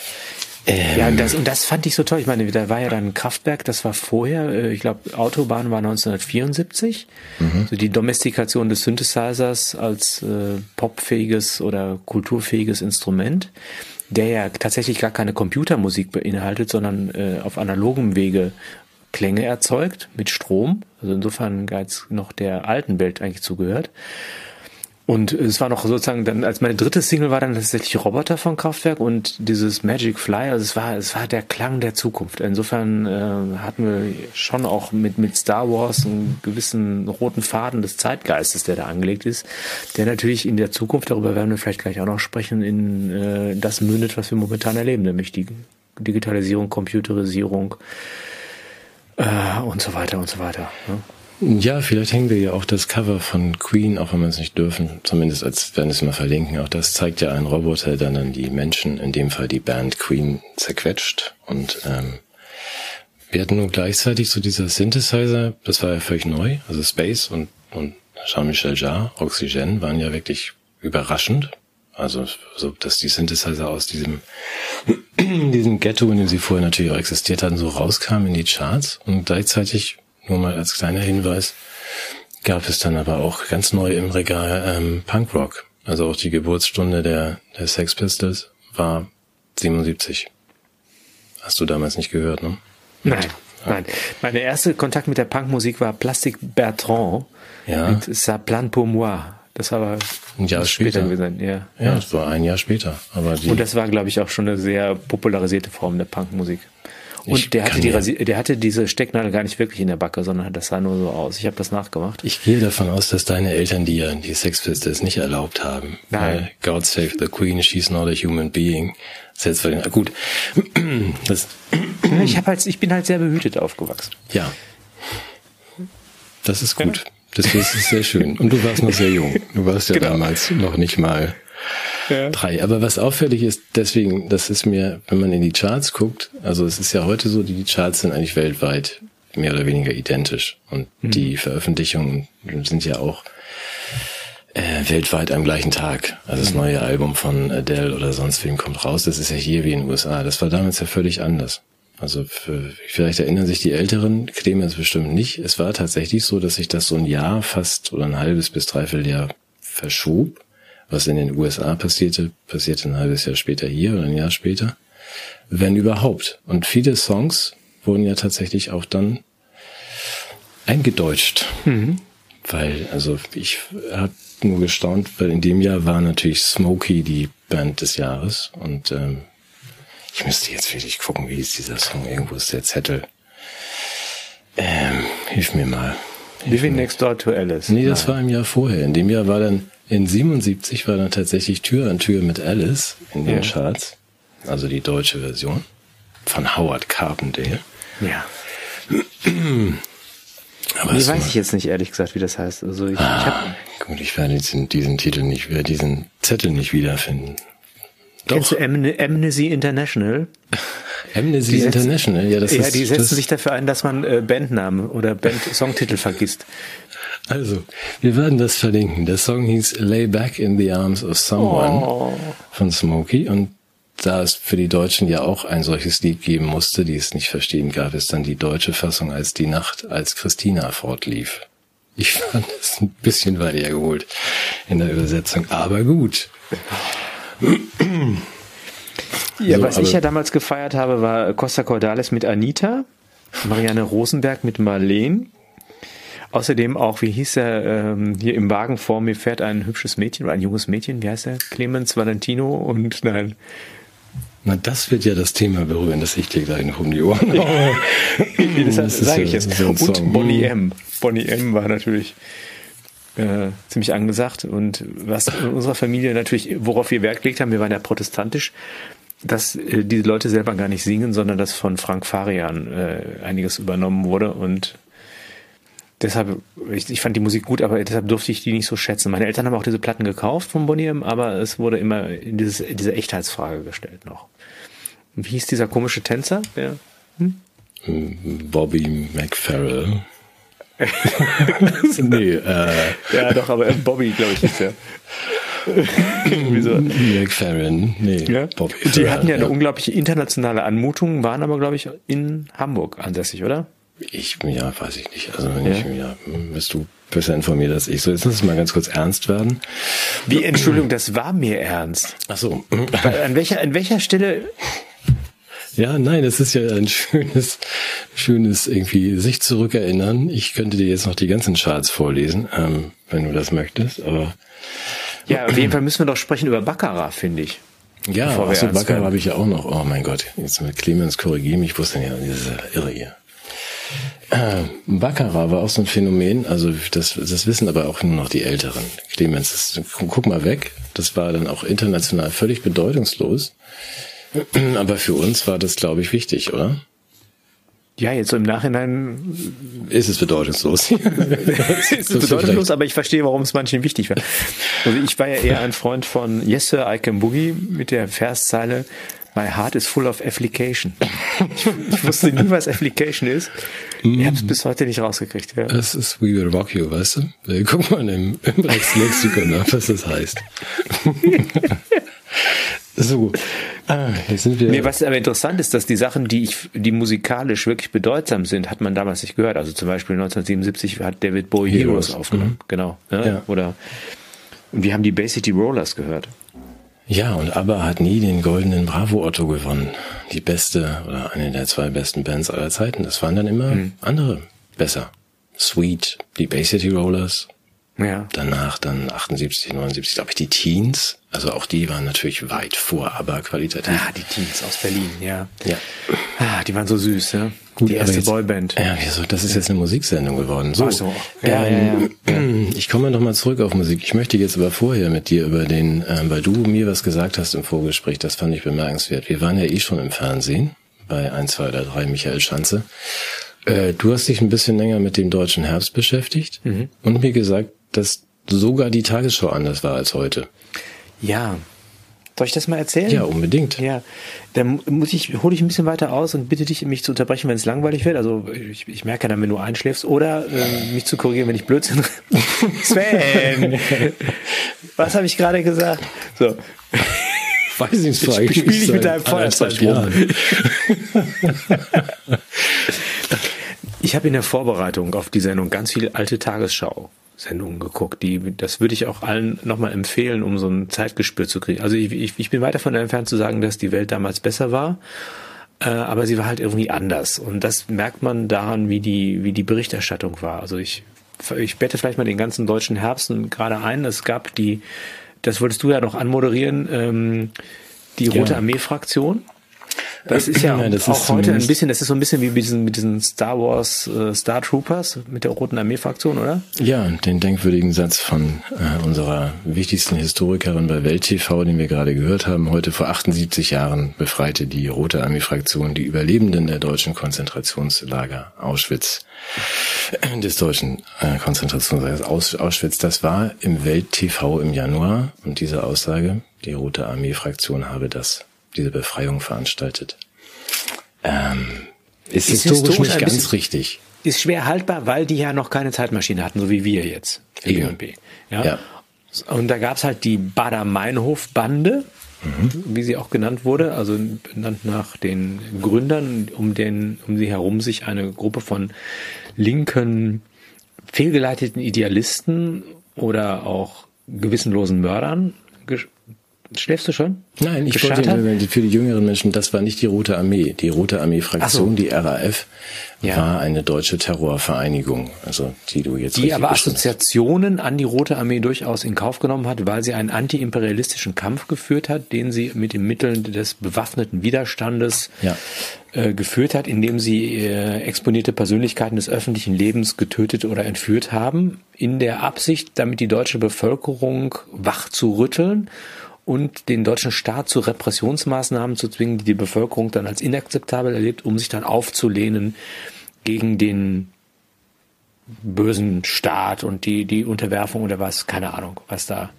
Ja, das, und das fand ich so toll. Ich meine, da war ja dann Kraftwerk, das war vorher, äh, ich glaube, Autobahn war 1974. So die Domestikation des Synthesizers als äh, popfähiges oder kulturfähiges Instrument, der ja tatsächlich gar keine Computermusik beinhaltet, sondern äh, auf analogem Wege Klänge erzeugt mit Strom. Also insofern jetzt noch der alten Welt eigentlich zugehört. Und es war noch sozusagen dann, als meine dritte Single war dann tatsächlich Roboter von Kraftwerk und dieses Magic Fly, also es war, es war der Klang der Zukunft. Insofern äh, hatten wir schon auch mit, mit Star Wars einen gewissen roten Faden des Zeitgeistes, der da angelegt ist, der natürlich in der Zukunft, darüber werden wir vielleicht gleich auch noch sprechen, in äh, das mündet, was wir momentan erleben, nämlich die Digitalisierung, Computerisierung äh, und so weiter und so weiter. Ne? Ja, vielleicht hängen wir ja auch das Cover von Queen, auch wenn wir es nicht dürfen, zumindest als werden es mal verlinken. Auch das zeigt ja einen Roboter, der dann die Menschen, in dem Fall die Band Queen, zerquetscht. Und ähm, wir hatten nun gleichzeitig so dieser Synthesizer, das war ja völlig neu, also Space und, und Jean-Michel Jarre, Oxygen, waren ja wirklich überraschend. Also so, dass die Synthesizer aus diesem diesem Ghetto, in dem sie vorher natürlich auch existiert hatten, so rauskamen in die Charts und gleichzeitig nur mal als kleiner Hinweis, gab es dann aber auch ganz neu im Regal ähm, Punkrock. Also auch die Geburtsstunde der, der Sex Pistols war 77. Hast du damals nicht gehört, ne? Nein, nein. Mein erster Kontakt mit der Punkmusik war Plastic Bertrand Ja. mit Ça plane pour moi. Das war aber Ein Jahr später. gewesen. Ja. Ja, das war ein Jahr später. Aber die, Und das war, glaube ich, auch schon eine sehr popularisierte Form der Punkmusik. Und Ich der hatte, die, ja- der hatte diese Stecknadel gar nicht wirklich in der Backe, sondern das sah nur so aus. Ich habe das nachgemacht. ich gehe davon aus, dass deine Eltern dir die Sex Pistols nicht erlaubt haben. Nein. God save the Queen, she's not a human being. Selbstverständlich. Gut. Das, Ich, hab halt, ich bin halt sehr behütet aufgewachsen. Ja. Das ist gut. Das ist sehr schön. Und du warst noch sehr jung. Du warst ja Genau. damals noch nicht mal drei. Aber was auffällig ist, deswegen, das ist mir, wenn man in die Charts guckt, also es ist ja heute so, die Charts sind eigentlich weltweit mehr oder weniger identisch. Und die Veröffentlichungen sind ja auch äh, weltweit am gleichen Tag. Also das neue Album von Adele oder sonst wem kommt raus. Das ist ja hier wie in den USA. Das war damals ja völlig anders. Also für, vielleicht erinnern sich die Älteren, Clemens bestimmt nicht. Es war tatsächlich so, dass sich das so ein Jahr fast oder ein halbes bis dreiviertel Jahr verschob. Was in den USA passierte, passierte ein halbes Jahr später hier oder ein Jahr später. Wenn überhaupt. Und viele Songs wurden ja tatsächlich auch dann eingedeutscht. Weil, also ich habe nur gestaunt, weil in dem Jahr war natürlich Smokey die Band des Jahres und ähm, ich müsste jetzt wirklich gucken, wie hieß dieser Song. Irgendwo ist der Zettel. Ähm, hilf mir mal. Living Next Door to Alice. Nee, das war im Jahr vorher. In dem Jahr war dann, in 77 war dann tatsächlich Tür an Tür mit Alice in den Ja. Charts. Also die deutsche Version von Howard Carpendale. Ja. Aber Nee, weiß ich jetzt nicht, ehrlich gesagt, wie das heißt. Also ich, ich hab, Ah, gut, ich werde diesen, diesen Titel nicht, werde diesen Zettel nicht wiederfinden. Kennst du Amne Amnesty International? Amnesty Die setzen- International, ja, das ja, ist, die setzen sich dafür ein, dass man äh, Bandnamen oder Band-Songtitel vergisst. also, wir werden das verlinken. Der Song hieß Lay Back in the Arms of Someone Oh. von Smokey und da es für die Deutschen ja auch ein solches Lied geben musste, die es nicht verstehen, gab es dann die deutsche Fassung als die Nacht, als Christina fortlief. Ich fand es ein bisschen weit hergeholt in der Übersetzung, aber gut. Ja, So, was ich ja damals gefeiert habe, war Costa Cordalis mit Anita, Marianne Rosenberg mit Marleen. Außerdem auch, wie hieß er, ähm, hier im Wagen vor mir fährt ein hübsches Mädchen oder ein junges Mädchen, wie heißt er? Clemens Valentino und nein. Na, das wird ja das Thema berühren, das ich dir gleich noch um die Ohren haue. Das, Das sage ja ich jetzt. so. Und Bonnie M. Bonnie M war natürlich äh, ziemlich angesagt und was in unserer Familie natürlich, worauf wir Wert gelegt haben, wir waren ja protestantisch, dass äh, diese Leute selber gar nicht singen, sondern dass von Frank Farian äh, einiges übernommen wurde und deshalb, ich, ich fand die Musik gut, aber deshalb durfte ich die nicht so schätzen. Meine Eltern haben auch diese Platten gekauft von Bonnie aber es wurde immer in dieses, diese Echtheitsfrage gestellt noch. Wie hieß dieser komische Tänzer? Der, Bobby McFerrell. nee, äh, ja, doch, aber Bobby, glaube ich, ist ja. Wieso? McFerrin. Nee, Ja? Bobby Die hatten ja eine ja. unglaubliche internationale Anmutung, waren aber, glaube ich, in Hamburg ansässig, oder? Ich, ja, weiß ich nicht. Also, wenn ich, ja, hm, bist du besser informiert als ich. So, jetzt lass uns mal ganz kurz ernst werden. Wie, Entschuldigung, das war mir ernst. Ach so. An welcher, an welcher Stelle Ja, nein, es ist ja ein schönes, schönes irgendwie sich zurückerinnern. Ich könnte dir jetzt noch die ganzen Charts vorlesen, ähm, wenn du das möchtest, aber Ja, auf jeden Fall müssen wir doch sprechen über Baccarat, finde ich. ja, Backer werden. habe ich ja auch noch. Oh mein Gott, jetzt mit Clemens korrigiere mich, ist denn ja diese Irre hier? Äh, Baccarat war auch so ein Phänomen, also das, das wissen aber auch nur noch die Älteren. Clemens, das, guck mal weg, das war dann auch international völlig bedeutungslos. Aber für uns war das, glaube ich, wichtig, oder? Ja, jetzt so im Nachhinein Ist es bedeutungslos? ist es bedeutungslos, aber ich verstehe, warum es manchen wichtig war. Also ich war ja eher ein Freund von Yes Sir, I Can Boogie mit der Verszeile My heart is full of application. Ich, ich wusste nie, was application ist. Ich habe es bis heute nicht rausgekriegt. Ja. Das ist We Will Rock You, weißt du? Guck mal im, im Rechtslexikon nach, was das heißt. So, ah, jetzt sind wir. Nee, was aber interessant ist, dass die Sachen, die ich, die musikalisch wirklich bedeutsam sind, hat man damals nicht gehört. Also zum Beispiel 1977 hat David Bowie Heroes, Heroes, aufgenommen. Genau. Ne? Ja. Oder und wir haben die Bay City Rollers gehört. Ja, und ABBA hat nie den goldenen Bravo Otto gewonnen. Die beste oder eine der zwei besten Bands aller Zeiten. Das waren dann immer andere besser. Sweet, die Bay City Rollers. Ja. Danach dann 78, 79, glaube ich, die Teens. Also auch die waren natürlich weit vor ABBA qualitativ. Ah, die Teens aus Berlin, ja. Ja. Ah, die waren so süß, ja. Gut, die aber erste jetzt- Boyband. Ja, wieso? Das ist jetzt eine Musiksendung geworden. So, Ach so. Ja, ähm, ja, Ich komme noch mal zurück auf Musik. Ich möchte jetzt aber vorher mit dir über den, ähm, weil du mir was gesagt hast im Vorgespräch, das fand ich bemerkenswert. Wir waren ja eh schon im Fernsehen bei 1, 2 oder 3 Michael Schanze. Äh, du hast dich ein bisschen länger mit dem deutschen Herbst beschäftigt Mhm. und mir gesagt, dass sogar die Tagesschau anders war als heute. Ja. Soll ich das mal erzählen? Ja, unbedingt. Ja, dann muss ich, hole ich ein bisschen weiter aus und bitte dich, mich zu unterbrechen, wenn es langweilig wird. Also ich, ich merke dann, wenn du einschläfst oder äh, mich zu korrigieren, wenn ich Blödsinn. Sven, was habe ich gerade gesagt? So, Weiß ich nicht, spiel ich mit deinem Feuerzeug rum. ich habe in der Vorbereitung auf die Sendung ganz viele alte Tagesschau-Sendungen geguckt. Die, das würde ich auch allen nochmal empfehlen, um so ein Zeitgespür zu kriegen. Also ich, ich, ich bin weit davon entfernt zu sagen, dass die Welt damals besser war. Äh, aber sie war halt irgendwie anders. Und das merkt man daran, wie die, wie die Berichterstattung war. Also ich, ich bette vielleicht mal den ganzen deutschen Herbst gerade ein. Es gab die, das wolltest du ja noch anmoderieren, ähm, die Rote Ja. Armee-Fraktion. Das ist ja Nein, das auch ist heute ein bisschen, das ist so ein bisschen wie mit diesen, mit diesen Star Wars äh, Star Troopers mit der Roten Armee-Fraktion, oder? Ja, den denkwürdigen Satz von äh, unserer wichtigsten Historikerin bei Welt TV, den wir gerade gehört haben. Heute vor 78 Jahren befreite die Rote Armee-Fraktion die Überlebenden der deutschen Konzentrationslager Auschwitz, äh, des deutschen äh, Konzentrationslagers Aus, Auschwitz. Das war im Welt TV im Januar und diese Aussage, die Rote Armee-Fraktion habe das, diese Befreiung veranstaltet. Ähm, ist, Ist historisch, historisch nicht ganz richtig. Ist schwer haltbar, weil die ja noch keine Zeitmaschine hatten, so wie wir jetzt. Eben. Ja. Ja. Und da gab's halt die Bader-Meinhof-Bande, wie sie auch genannt wurde, also benannt nach den Gründern, um den, um sie herum sich eine Gruppe von linken, fehlgeleiteten Idealisten oder auch gewissenlosen Mördern. Schläfst du schon? Nein, ich wollte hat? für die jüngeren Menschen, das war nicht die Rote Armee. Die Rote Armee-Fraktion, so. die RAF, Ja. war eine deutsche Terrorvereinigung, also die du jetzt die aber beschrieben hast. Assoziationen an die Rote Armee durchaus in Kauf genommen hat, weil sie einen antiimperialistischen Kampf geführt hat, den sie mit den Mitteln des bewaffneten Widerstandes Ja. äh, geführt hat, indem sie äh, exponierte Persönlichkeiten des öffentlichen Lebens getötet oder entführt haben, in der Absicht, damit die deutsche Bevölkerung wach zu rütteln und den deutschen Staat zu Repressionsmaßnahmen zu zwingen, die die Bevölkerung dann als inakzeptabel erlebt, um sich dann aufzulehnen gegen den bösen Staat und die, die Unterwerfung oder was, keine Ahnung, was da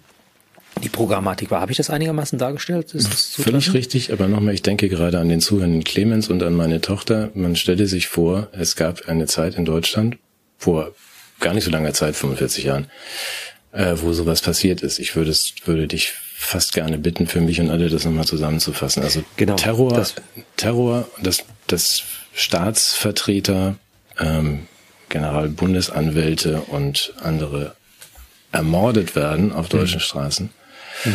die Programmatik war. Habe ich das einigermaßen dargestellt? Völlig richtig, aber nochmal, ich denke gerade an den zuhörenden Clemens und an meine Tochter. Man stelle sich vor, es gab eine Zeit in Deutschland, vor gar nicht so langer Zeit, 45 Jahren, äh, wo sowas passiert ist. Ich würde es, würde dich fast gerne bitten, für mich und alle das nochmal zusammenzufassen. Also genau, Terror, das, Terror, das, das Staatsvertreter, ähm, Generalbundesanwälte und andere ermordet werden auf deutschen mhm. Straßen. Mhm.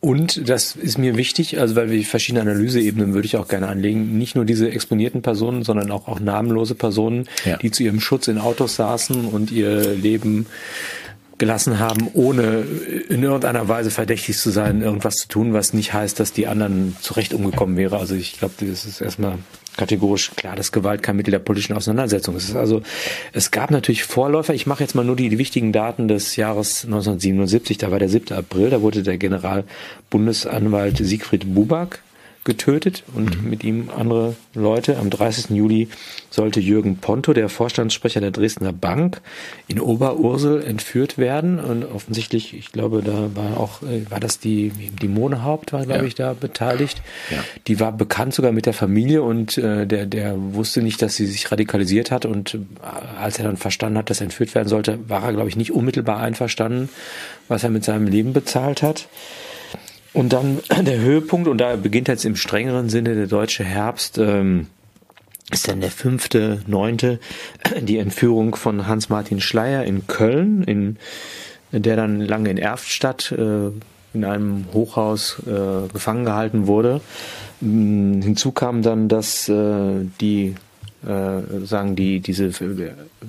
Und das ist mir wichtig, also weil wir verschiedene Analyseebenen würde ich auch gerne anlegen. Nicht nur diese exponierten Personen, sondern auch, auch namenlose Personen, ja. die zu ihrem Schutz in Autos saßen und ihr Leben gelassen haben, ohne in irgendeiner Weise verdächtig zu sein, irgendwas zu tun, was nicht heißt, dass die anderen zurecht umgekommen wäre. Also ich glaube, das ist erstmal kategorisch klar, dass Gewalt kein Mittel der politischen Auseinandersetzung ist. Also es gab natürlich Vorläufer. Ich mache jetzt mal nur die, die wichtigen Daten des Jahres 1977. Da war der 7. April. Da wurde der Generalbundesanwalt Siegfried Buback getötet und mhm. mit ihm andere Leute. Am 30. Juli sollte Jürgen Ponto, der Vorstandssprecher der Dresdner Bank, in Oberursel entführt werden. Und offensichtlich, ich glaube, da war auch, äh, war das die, die Monehaupt war, glaube ja. ich, da beteiligt. Ja. Die war bekannt sogar mit der Familie und äh, der, der wusste nicht, dass sie sich radikalisiert hat. Und äh, als er dann verstanden hat, dass er entführt werden sollte, war er, glaube ich, nicht unmittelbar einverstanden, was er mit seinem Leben bezahlt hat. Und dann der Höhepunkt, und da beginnt jetzt im strengeren Sinne der deutsche Herbst, ähm, ist dann der fünfte, neunte, die Entführung von Hans-Martin Schleier in Köln, in der dann lange in Erftstadt äh, in einem Hochhaus äh, gefangen gehalten wurde. Ähm, hinzu kam dann, dass äh, die äh, sagen die diese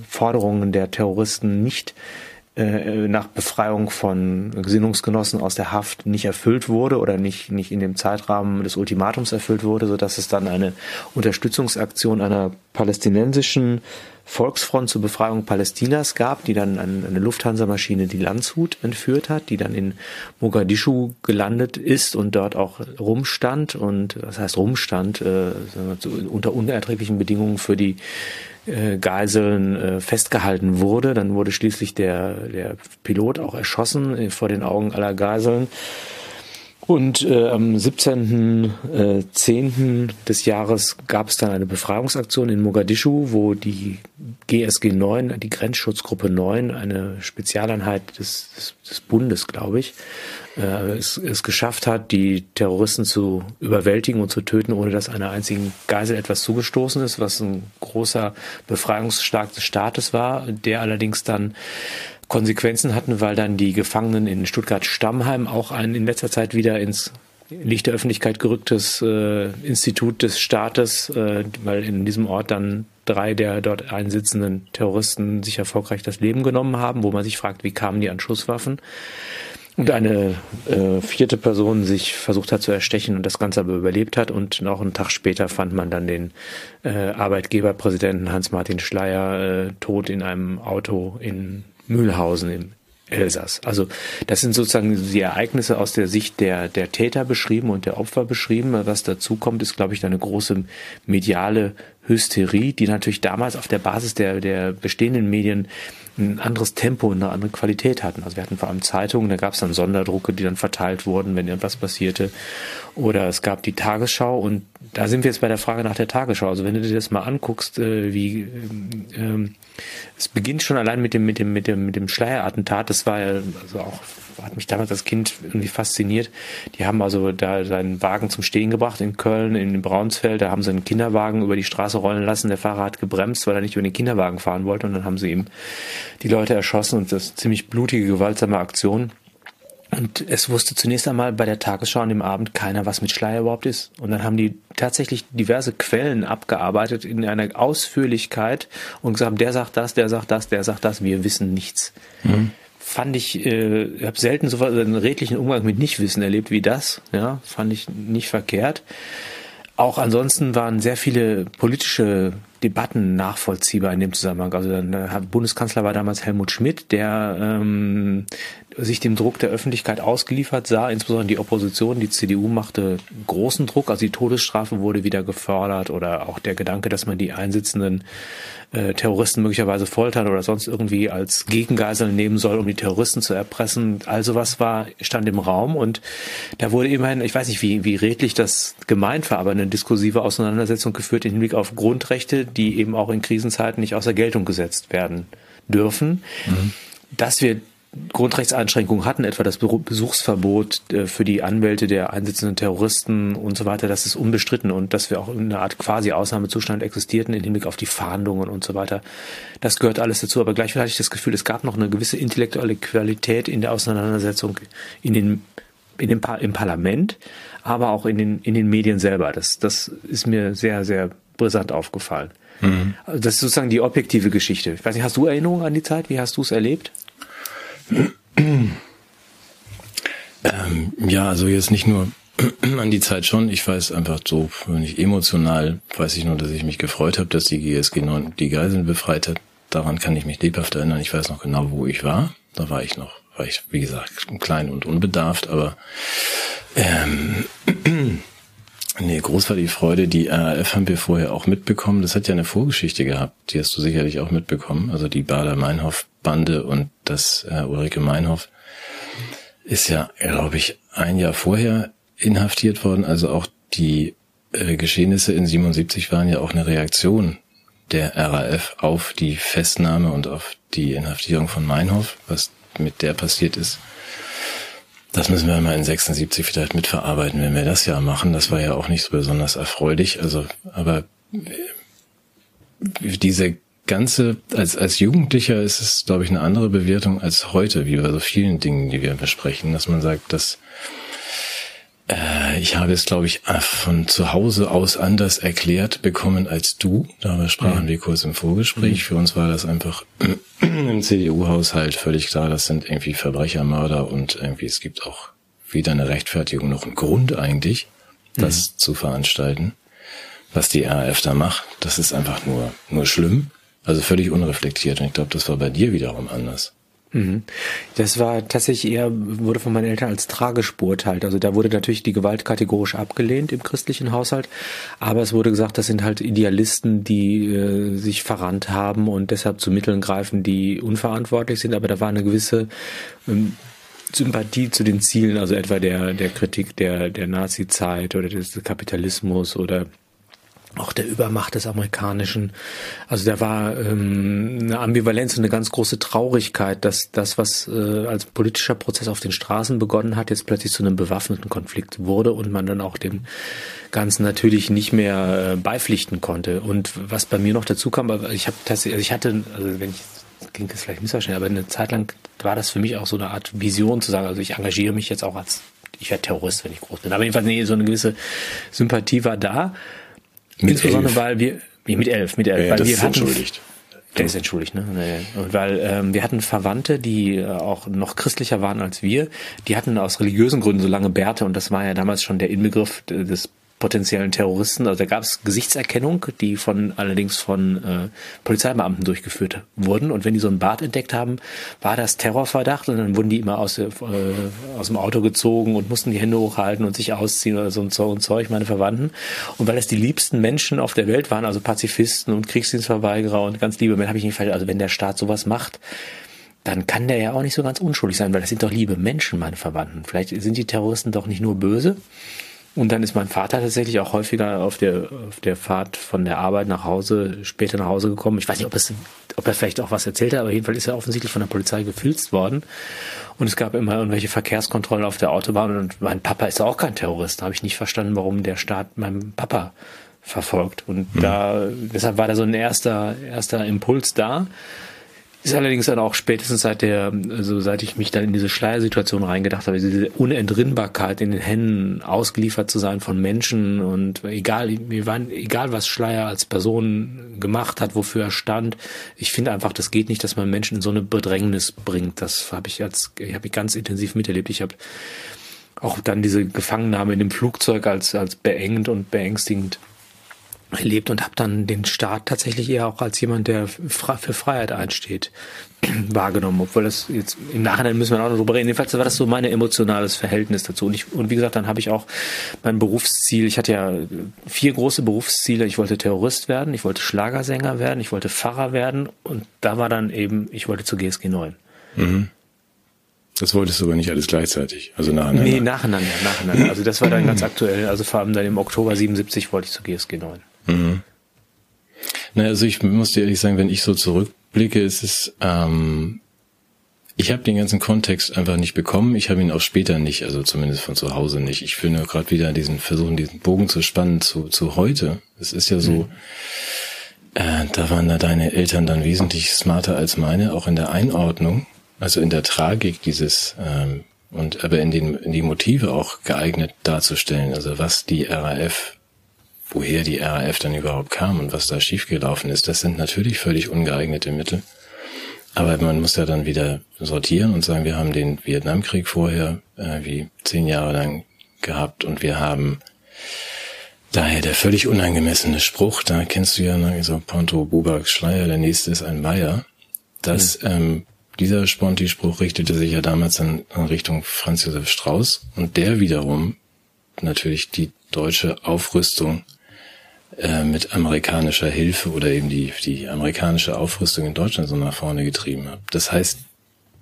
Forderungen der Terroristen nicht äh, nach Befreiung von Gesinnungsgenossen aus der Haft nicht erfüllt wurde oder nicht, nicht in dem Zeitrahmen des Ultimatums erfüllt wurde, so dass es dann eine Unterstützungsaktion einer palästinensischen Volksfront zur Befreiung Palästinas gab, die dann eine Lufthansa-Maschine die Landshut entführt hat, die dann in Mogadischu gelandet ist und dort auch rumstand und das heißt rumstand äh, unter unerträglichen Bedingungen für die äh, Geiseln äh, festgehalten wurde. Dann wurde schließlich der, der Pilot auch erschossen äh, vor den Augen aller Geiseln. Und äh, am 17.10. Äh, des Jahres gab es dann eine Befreiungsaktion in Mogadischu, wo die GSG 9, die Grenzschutzgruppe 9, eine Spezialeinheit des, des, des Bundes, glaube ich, äh, es, es geschafft hat, die Terroristen zu überwältigen und zu töten, ohne dass einer einzigen Geisel etwas zugestoßen ist, was ein großer Befreiungsschlag des Staates war, der allerdings dann Konsequenzen hatten, weil dann die Gefangenen in Stuttgart-Stammheim auch ein in letzter Zeit wieder ins Licht der Öffentlichkeit gerücktes äh, Institut des Staates, äh, weil in diesem Ort dann drei der dort einsitzenden Terroristen sich erfolgreich das Leben genommen haben, wo man sich fragt, wie kamen die an Schusswaffen? und eine äh, vierte Person sich versucht hat zu erstechen und das Ganze aber überlebt hat. Und noch einen Tag später fand man dann den äh, Arbeitgeberpräsidenten Hans-Martin Schleier äh, tot in einem Auto in Mühlhausen im Elsass. Also das sind sozusagen die Ereignisse aus der Sicht der, der Täter beschrieben und der Opfer beschrieben. Was dazu kommt, ist, glaube ich, eine große mediale Hysterie, die natürlich damals auf der Basis der, der bestehenden Medien ein anderes Tempo und eine andere Qualität hatten. Also wir hatten vor allem Zeitungen, da gab es dann Sonderdrucke, die dann verteilt wurden, wenn irgendwas passierte. Oder es gab die Tagesschau und da sind wir jetzt bei der Frage nach der Tagesschau. Also wenn du dir das mal anguckst, äh, wie ähm, es beginnt schon allein mit dem mit dem mit dem mit dem Schleierattentat. Das war ja also auch hat mich damals als Kind irgendwie fasziniert. Die haben also da seinen Wagen zum Stehen gebracht in Köln, in Braunsfeld. Da haben sie einen Kinderwagen über die Straße rollen lassen. Der Fahrer hat gebremst, weil er nicht über den Kinderwagen fahren wollte. Und dann haben sie ihm die Leute erschossen und das ziemlich blutige, gewaltsame Aktion. Und es wusste zunächst einmal bei der Tagesschau an dem Abend keiner, was mit Schleier überhaupt ist. Und dann haben die tatsächlich diverse Quellen abgearbeitet in einer Ausführlichkeit und gesagt, der sagt das, der sagt das, der sagt das, wir wissen nichts. Mhm fand ich, äh, habe selten so einen redlichen Umgang mit Nichtwissen erlebt wie das. Ja, fand ich nicht verkehrt. Auch ansonsten waren sehr viele politische Debatten nachvollziehbar in dem Zusammenhang. Also der Bundeskanzler war damals Helmut Schmidt, der ähm, sich dem Druck der Öffentlichkeit ausgeliefert sah, insbesondere die Opposition, die CDU machte großen Druck, also die Todesstrafe wurde wieder gefordert oder auch der Gedanke, dass man die einsitzenden äh, Terroristen möglicherweise foltern oder sonst irgendwie als Gegengeiseln nehmen soll, um die Terroristen zu erpressen. Also was war, stand im Raum und da wurde immerhin, ich weiß nicht, wie, wie redlich das gemeint war, aber eine diskursive Auseinandersetzung geführt im Hinblick auf Grundrechte, die eben auch in Krisenzeiten nicht außer Geltung gesetzt werden dürfen. Mhm. Dass wir Grundrechtseinschränkungen hatten, etwa das Besuchsverbot äh, für die Anwälte der einsitzenden Terroristen und so weiter, das ist unbestritten und dass wir auch in einer Art quasi Ausnahmezustand existierten im Hinblick auf die Fahndungen und so weiter. Das gehört alles dazu, aber gleichwohl hatte ich das Gefühl, es gab noch eine gewisse intellektuelle Qualität in der Auseinandersetzung in den, in dem im Parlament, aber auch in den, in den Medien selber. Das, das ist mir sehr, sehr brisant aufgefallen. Mhm. Also das ist sozusagen die objektive Geschichte. Ich weiß nicht, hast du Erinnerungen an die Zeit? Wie hast du es erlebt? Ähm, ja, also jetzt nicht nur an die Zeit schon. Ich weiß einfach so, wenn ich emotional, weiß ich nur, dass ich mich gefreut habe, dass die GSG 9 die Geiseln befreit hat. Daran kann ich mich lebhaft erinnern. Ich weiß noch genau, wo ich war. Da war ich noch, war ich, wie gesagt, klein und unbedarft, aber ähm, Nee, groß war die Freude. Die RAF haben wir vorher auch mitbekommen. Das hat ja eine Vorgeschichte gehabt. Die hast du sicherlich auch mitbekommen. Also die Bader-Meinhof-Bande und das äh, Ulrike Meinhof ist ja, glaube ich, ein Jahr vorher inhaftiert worden. Also auch die äh, Geschehnisse in 77 waren ja auch eine Reaktion der RAF auf die Festnahme und auf die Inhaftierung von Meinhof, was mit der passiert ist. Das müssen wir mal in 76 vielleicht mitverarbeiten, wenn wir das ja machen. Das war ja auch nicht so besonders erfreulich. Also, aber diese ganze, als, als Jugendlicher ist es, glaube ich, eine andere Bewertung als heute, wie bei so vielen Dingen, die wir besprechen, dass man sagt, dass äh, ich habe es, glaube ich, von zu Hause aus anders erklärt bekommen als du. Darüber sprachen mhm. wir kurz im Vorgespräch. Mhm. Für uns war das einfach im CDU-Haushalt völlig klar, das sind irgendwie Verbrechermörder und irgendwie es gibt auch weder eine Rechtfertigung noch einen Grund eigentlich, das mhm. zu veranstalten. Was die RAF da macht, das ist einfach nur, nur schlimm. Also völlig unreflektiert. Und ich glaube, das war bei dir wiederum anders. Mhm. Das war tatsächlich eher, wurde von meinen Eltern als tragisch beurteilt. Also da wurde natürlich die Gewalt kategorisch abgelehnt im christlichen Haushalt, aber es wurde gesagt, das sind halt Idealisten, die äh, sich verrannt haben und deshalb zu Mitteln greifen, die unverantwortlich sind. Aber da war eine gewisse ähm, Sympathie zu den Zielen, also etwa der, der Kritik der, der Nazi-Zeit oder des Kapitalismus oder auch der Übermacht des Amerikanischen. Also da war ähm, eine Ambivalenz und eine ganz große Traurigkeit, dass das, was äh, als politischer Prozess auf den Straßen begonnen hat, jetzt plötzlich zu einem bewaffneten Konflikt wurde und man dann auch dem Ganzen natürlich nicht mehr äh, beipflichten konnte. Und was bei mir noch dazu kam, ich habe tatsächlich, also ich hatte, also wenn ich klingt das vielleicht missverständlich, aber eine Zeit lang war das für mich auch so eine Art Vision zu sagen, also ich engagiere mich jetzt auch als ich werde Terrorist, wenn ich groß bin. Aber jedenfalls nee, so eine gewisse Sympathie war da. Mit Insbesondere elf. weil wir, mit elf, mit elf, ja, weil wir ist hatten, entschuldigt. Der ist entschuldigt, ne? Und weil ähm, wir hatten Verwandte, die äh, auch noch christlicher waren als wir, die hatten aus religiösen Gründen so lange Bärte und das war ja damals schon der Inbegriff des potenziellen Terroristen. Also da gab es Gesichtserkennung, die von allerdings von äh, Polizeibeamten durchgeführt wurden. Und wenn die so einen Bart entdeckt haben, war das Terrorverdacht und dann wurden die immer aus, äh, aus dem Auto gezogen und mussten die Hände hochhalten und sich ausziehen oder so ein Zeug, meine Verwandten. Und weil es die liebsten Menschen auf der Welt waren, also Pazifisten und Kriegsdienstverweigerer und ganz liebe Menschen, habe ich nicht verstanden, also wenn der Staat sowas macht, dann kann der ja auch nicht so ganz unschuldig sein, weil das sind doch liebe Menschen, meine Verwandten. Vielleicht sind die Terroristen doch nicht nur böse, und dann ist mein Vater tatsächlich auch häufiger auf der, auf der Fahrt von der Arbeit nach Hause, später nach Hause gekommen. Ich weiß nicht, ob, es, ob er vielleicht auch was erzählt hat, aber jedenfalls ist er offensichtlich von der Polizei gefilzt worden. Und es gab immer irgendwelche Verkehrskontrollen auf der Autobahn. Und mein Papa ist auch kein Terrorist. Da habe ich nicht verstanden, warum der Staat meinem Papa verfolgt. Und hm. da, deshalb war da so ein erster, erster Impuls da. Ist allerdings dann auch spätestens seit der, also seit ich mich dann in diese Schleiersituation reingedacht habe, diese Unentrinnbarkeit in den Händen ausgeliefert zu sein von Menschen und egal, mir waren, egal was Schleier als Person gemacht hat, wofür er stand, ich finde einfach, das geht nicht, dass man Menschen in so eine Bedrängnis bringt. Das habe ich als, habe ich ganz intensiv miterlebt. Ich habe auch dann diese Gefangennahme in dem Flugzeug als, als beengend und beängstigend erlebt und habe dann den Staat tatsächlich eher auch als jemand, der für Freiheit einsteht, wahrgenommen, obwohl das jetzt im Nachhinein müssen wir auch noch drüber reden. Jedenfalls war das so mein emotionales Verhältnis dazu. Und, ich, und wie gesagt, dann habe ich auch mein Berufsziel, ich hatte ja vier große Berufsziele. Ich wollte Terrorist werden, ich wollte Schlagersänger werden, ich wollte Pfarrer werden und da war dann eben, ich wollte zu GSG 9. Mhm. Das wolltest du aber nicht alles gleichzeitig, also nacheinander. Nee, nacheinander, nacheinander. Also das war dann ganz aktuell. Also vor allem dann im Oktober 77 wollte ich zu GSG 9. Mhm. Naja, also ich muss dir ehrlich sagen, wenn ich so zurückblicke, ist es, ähm, ich habe den ganzen Kontext einfach nicht bekommen. Ich habe ihn auch später nicht, also zumindest von zu Hause nicht. Ich nur gerade wieder diesen versuchen, diesen Bogen zu spannen zu, zu heute. Es ist ja so, mhm. äh, da waren da deine Eltern dann wesentlich smarter als meine, auch in der Einordnung. Also in der Tragik dieses ähm, und aber in den in die Motive auch geeignet darzustellen. Also was die RAF, woher die RAF dann überhaupt kam und was da schiefgelaufen ist, das sind natürlich völlig ungeeignete Mittel. Aber man muss ja dann wieder sortieren und sagen, wir haben den Vietnamkrieg vorher äh, wie zehn Jahre lang gehabt und wir haben daher der völlig unangemessene Spruch, da kennst du ja ne, so Ponto, Bubak, Schleier, der nächste ist ein Meier, dass mhm. ähm, dieser Sponti-Spruch richtete sich ja damals in, in Richtung Franz Josef Strauß und der wiederum natürlich die deutsche Aufrüstung äh, mit amerikanischer Hilfe oder eben die, die amerikanische Aufrüstung in Deutschland so nach vorne getrieben hat. Das heißt,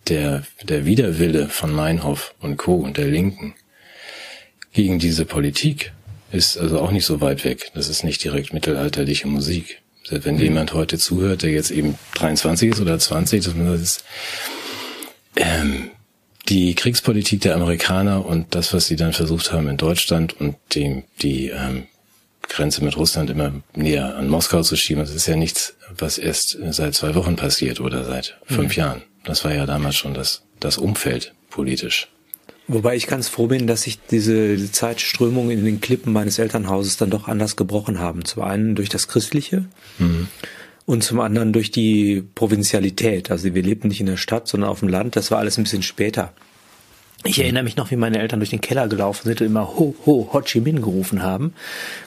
der, der Widerwille von Meinhof und Co. und der Linken gegen diese Politik ist also auch nicht so weit weg. Das ist nicht direkt mittelalterliche Musik. Wenn mhm. jemand heute zuhört, der jetzt eben 23 ist oder 20, das ist ähm, die Kriegspolitik der Amerikaner und das, was sie dann versucht haben in Deutschland und dem die ähm, Grenze mit Russland immer näher an Moskau zu schieben, das ist ja nichts, was erst seit zwei Wochen passiert oder seit fünf mhm. Jahren. Das war ja damals schon das, das Umfeld politisch. Wobei ich ganz froh bin, dass sich diese, Zeitströmungen in den Klippen meines Elternhauses dann doch anders gebrochen haben. Zum einen durch das Christliche mhm. und zum anderen durch die Provinzialität. Also wir lebten nicht in der Stadt, sondern auf dem Land. Das war alles ein bisschen später. Ich erinnere mich noch, wie meine Eltern durch den Keller gelaufen sind und immer Ho, Ho, Ho Chi Minh gerufen haben.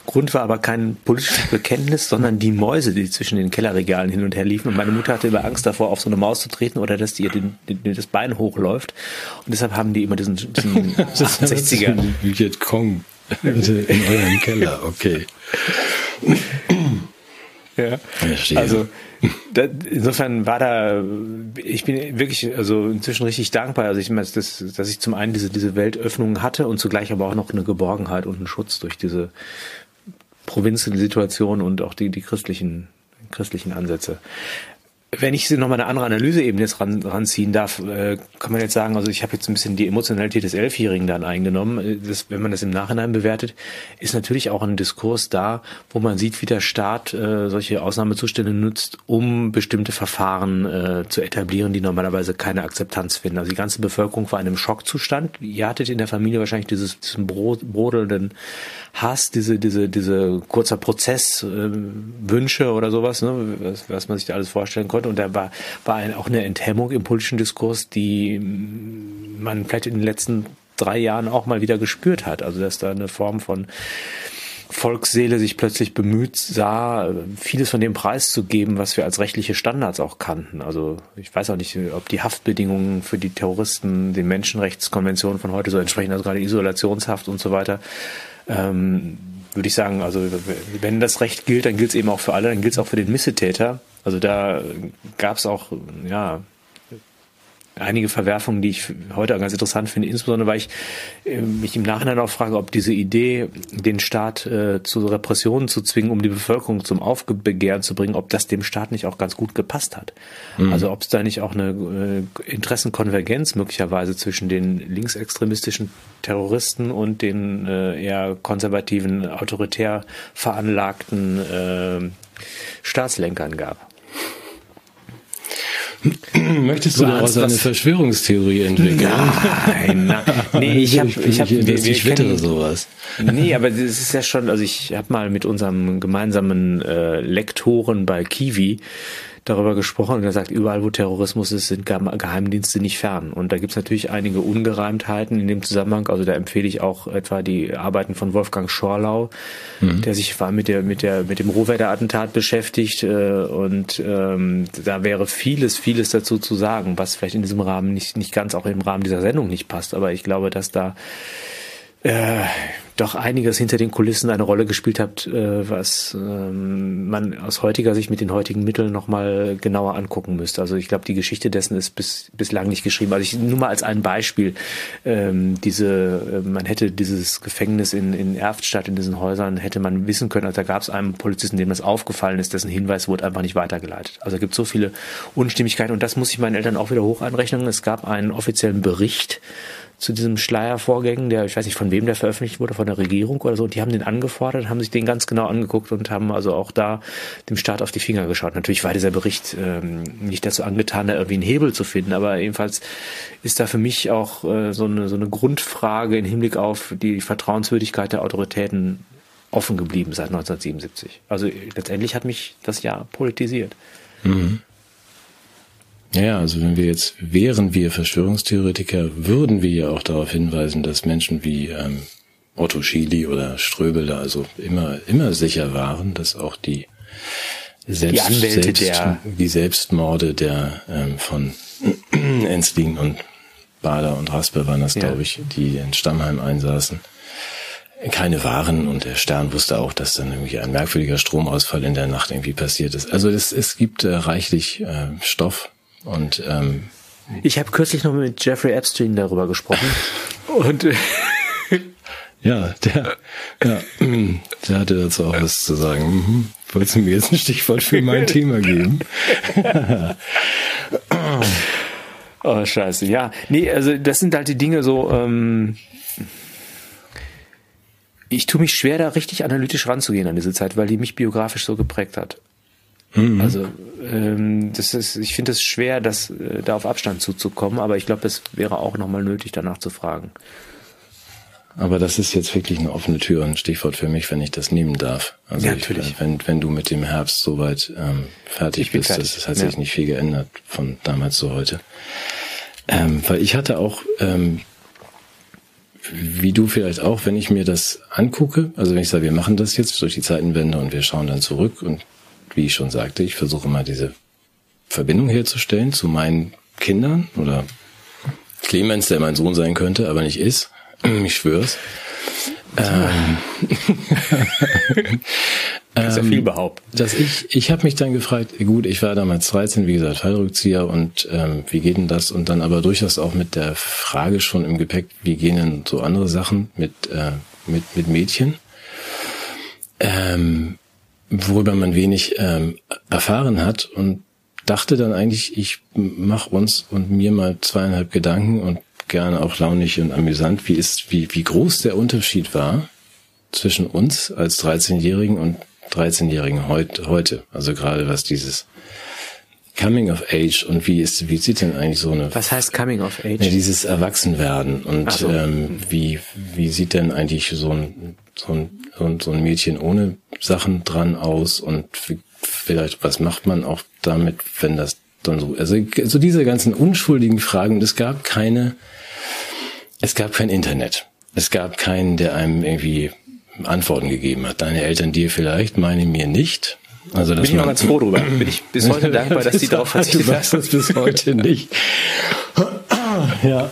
Grund war aber kein politisches Bekenntnis, sondern die Mäuse, die zwischen den Kellerregalen hin und her liefen. Und meine Mutter hatte immer Angst davor, auf so eine Maus zu treten oder dass die ihr den, den, das Bein hochläuft. Und deshalb haben die immer diesen, diesen 68er. Vietcong in eurem Keller, okay. Ja. Also da, insofern war da, ich bin wirklich also inzwischen richtig dankbar. Also ich meine, dass, dass ich zum einen diese, diese Weltöffnung hatte und zugleich aber auch noch eine Geborgenheit und einen Schutz durch diese Provinzsituation und auch die, die christlichen, christlichen Ansätze. Wenn ich nochmal eine andere Analyseebene jetzt ran, ranziehen darf, äh, kann man jetzt sagen, also ich habe jetzt ein bisschen die Emotionalität des Elfjährigen dann eingenommen. Äh, das, wenn man das im Nachhinein bewertet, ist natürlich auch ein Diskurs da, wo man sieht, wie der Staat äh, solche Ausnahmezustände nutzt, um bestimmte Verfahren zu etablieren, die normalerweise keine Akzeptanz finden. Also die ganze Bevölkerung war in einem Schockzustand. Ihr hattet in der Familie wahrscheinlich dieses, diesen brodelnden Hass, diese, diese, diese kurzer Prozess, äh, Wünsche oder sowas, ne, was, was man sich da alles vorstellen konnte. Und da war, war auch eine Enthemmung im politischen Diskurs, die man vielleicht in den letzten drei Jahren auch mal wieder gespürt hat. Also dass da eine Form von Volksseele sich plötzlich bemüht sah, vieles von dem Preis zu geben, was wir als rechtliche Standards auch kannten. Also ich weiß auch nicht, ob die Haftbedingungen für die Terroristen den Menschenrechtskonventionen von heute so entsprechen, also gerade Isolationshaft und so weiter ähm, würde ich sagen, also wenn das Recht gilt, dann gilt es eben auch für alle, dann gilt es auch für den Missetäter. Also da gab es auch, ja, einige Verwerfungen, die ich heute ganz interessant finde, insbesondere weil ich äh, mich im Nachhinein auch frage, ob diese Idee, den Staat äh, zu Repressionen zu zwingen, um die Bevölkerung zum Aufbegehren zu bringen, ob das dem Staat nicht auch ganz gut gepasst hat. Mhm. Also ob es da nicht auch eine äh, Interessenkonvergenz möglicherweise zwischen den linksextremistischen Terroristen und den äh, eher konservativen, autoritär veranlagten äh, Staatslenkern gab. Möchtest du, du daraus eine Verschwörungstheorie entwickeln? Nein, nein. Nee, ich habe ich hab, ich, wir, ich wittere sowas. Nee, aber das ist ja schon, also ich habe mal mit unserem gemeinsamen äh, Lektoren bei Kiwi darüber gesprochen und er sagt, überall wo Terrorismus ist, sind Geheimdienste nicht fern. Und da gibt es natürlich einige Ungereimtheiten in dem Zusammenhang. Also da empfehle ich auch etwa die Arbeiten von Wolfgang Schorlau, mhm. der sich war mit der mit der mit dem Rohwedder-Attentat beschäftigt äh, und ähm, da wäre vieles vieles dazu zu sagen, was vielleicht in diesem Rahmen nicht nicht ganz auch im Rahmen dieser Sendung nicht passt. Aber ich glaube, dass da äh, doch einiges hinter den Kulissen eine Rolle gespielt hat, äh, was ähm, man aus heutiger Sicht mit den heutigen Mitteln nochmal genauer angucken müsste. Also ich glaube, die Geschichte dessen ist bis, bislang nicht geschrieben. Also ich nur mal als ein Beispiel, ähm, diese, äh, man hätte dieses Gefängnis in, in Erftstadt, in diesen Häusern, hätte man wissen können, also da gab es einen Polizisten, dem das aufgefallen ist, dessen Hinweis wurde einfach nicht weitergeleitet. Also es gibt so viele Unstimmigkeiten und das muss ich meinen Eltern auch wieder hoch anrechnen. Es gab einen offiziellen Bericht zu diesem Schleiervorgängen, der, ich weiß nicht von wem der veröffentlicht wurde, von der Regierung oder so, und die haben den angefordert, haben sich den ganz genau angeguckt und haben also auch da dem Staat auf die Finger geschaut. Natürlich war dieser Bericht ähm, nicht dazu angetan, da irgendwie einen Hebel zu finden, aber jedenfalls ist da für mich auch äh, so, eine, so eine Grundfrage im Hinblick auf die Vertrauenswürdigkeit der Autoritäten offen geblieben seit 1977. Also letztendlich hat mich das ja politisiert. Mhm. Ja, also wenn wir jetzt, wären wir Verschwörungstheoretiker, würden wir ja auch darauf hinweisen, dass Menschen wie ähm, Otto Schily oder Ströbel da also immer, immer sicher waren, dass auch die Selbst, die, Selbst, der die Selbstmorde der ähm, von Enslin und Bader und Raspe waren das, ja. glaube ich, die in Stammheim einsaßen, keine waren und der Stern wusste auch, dass dann irgendwie ein merkwürdiger Stromausfall in der Nacht irgendwie passiert ist. Also es, es gibt äh, reichlich äh, Stoff und ähm, ich habe kürzlich noch mit Jeffrey Epstein darüber gesprochen. Und äh, ja, der, ja, der hatte dazu auch was zu sagen. Mhm. Wolltest du mir jetzt ein Stichwort für mein Thema geben? oh, scheiße. Ja, nee, also das sind halt die Dinge so, ähm, ich tue mich schwer, da richtig analytisch ranzugehen an diese Zeit, weil die mich biografisch so geprägt hat. Mhm. Also ähm, das ist, ich finde es schwer, das äh, da auf Abstand zuzukommen, aber ich glaube, es wäre auch nochmal nötig, danach zu fragen. Aber das ist jetzt wirklich eine offene Tür und Stichwort für mich, wenn ich das nehmen darf. Also ja, natürlich. Ich, wenn, wenn du mit dem Herbst soweit ähm, fertig bist, fertig. das hat sich ja. nicht viel geändert von damals zu heute. Ähm, weil ich hatte auch, ähm, wie du vielleicht auch, wenn ich mir das angucke, also wenn ich sage, wir machen das jetzt durch die Zeitenwende und wir schauen dann zurück und wie ich schon sagte, ich versuche mal diese Verbindung herzustellen zu meinen Kindern oder Clemens, der mein Sohn sein könnte, aber nicht ist. Ich schwör's. Ähm, Kannst ja viel ähm, behaupten. Dass ich, ich habe mich dann gefragt, gut, ich war damals 13, wie gesagt, Fallrückzieher und ähm, wie geht denn das? Und dann aber durchaus auch mit der Frage schon im Gepäck, wie gehen denn so andere Sachen mit, äh, mit, mit Mädchen? Ähm, worüber man wenig ähm, erfahren hat und dachte dann eigentlich, ich mache uns und mir mal zweieinhalb Gedanken und gerne auch launig und amüsant, wie ist, wie, wie groß der Unterschied war zwischen uns als 13-Jährigen und 13-Jährigen heut, heute. Also gerade was dieses Coming of Age und wie ist, wie sieht denn eigentlich so eine. Was heißt Coming of Age? Ja, dieses Erwachsenwerden und so. ähm, wie, wie sieht denn eigentlich so ein, so ein, so ein, Mädchen ohne Sachen dran aus und vielleicht, was macht man auch damit, wenn das dann so, also, so diese ganzen unschuldigen Fragen, es gab keine, es gab kein Internet. Es gab keinen, der einem irgendwie Antworten gegeben hat. Deine Eltern dir vielleicht, meine mir nicht. Also das bin ich noch ganz froh drüber. Bin ich bis heute dankbar, dass die darauf verzichtet Du weißt das bis heute nicht. ja.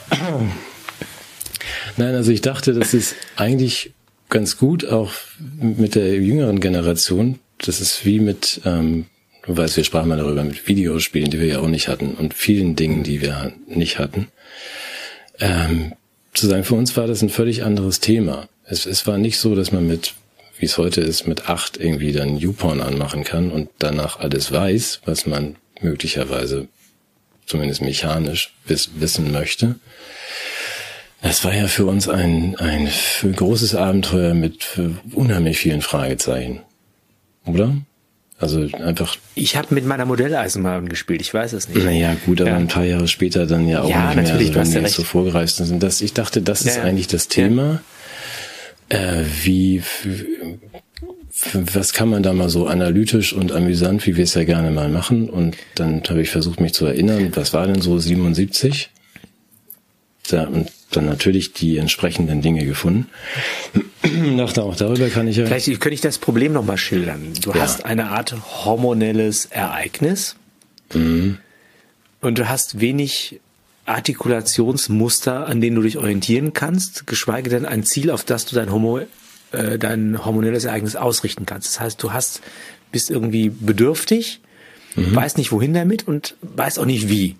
Nein, also ich dachte, das ist eigentlich ganz gut, auch mit der jüngeren Generation. Das ist wie mit, ähm, du weißt, wir sprachen mal darüber, mit Videospielen, die wir ja auch nicht hatten und vielen Dingen, die wir nicht hatten. Ähm, zu sagen, für uns war das ein völlig anderes Thema. Es, es war nicht so, dass man mit wie es heute ist, mit acht irgendwie dann YouPorn anmachen kann und danach alles weiß, was man möglicherweise zumindest mechanisch wiss, wissen möchte. Es war ja für uns ein, ein großes Abenteuer mit unheimlich vielen Fragezeichen. Oder? Also einfach. Ich habe mit meiner Modelleisenbahn gespielt, ich weiß es nicht. Naja, gut, aber ja. ein paar Jahre später dann ja auch ja, nicht mehr, also, wenn wir jetzt so vorgereist sind. Das, ich dachte, das ja, ist eigentlich das Thema äh, wie was kann man da mal so analytisch und amüsant, wie wir es ja gerne mal machen. Und dann habe ich versucht, mich zu erinnern, was war denn so 77? Ja, und dann natürlich die entsprechenden Dinge gefunden. Dachte auch darüber kann ich ja. Vielleicht könnte ich das Problem nochmal schildern. Du ja. hast eine Art hormonelles Ereignis mhm. und du hast wenig Artikulationsmuster, an denen du dich orientieren kannst, geschweige denn ein Ziel, auf das du dein Homo äh, dein hormonelles Ereignis ausrichten kannst. Das heißt, du hast, bist irgendwie bedürftig, mhm. weißt nicht wohin damit und weißt auch nicht wie.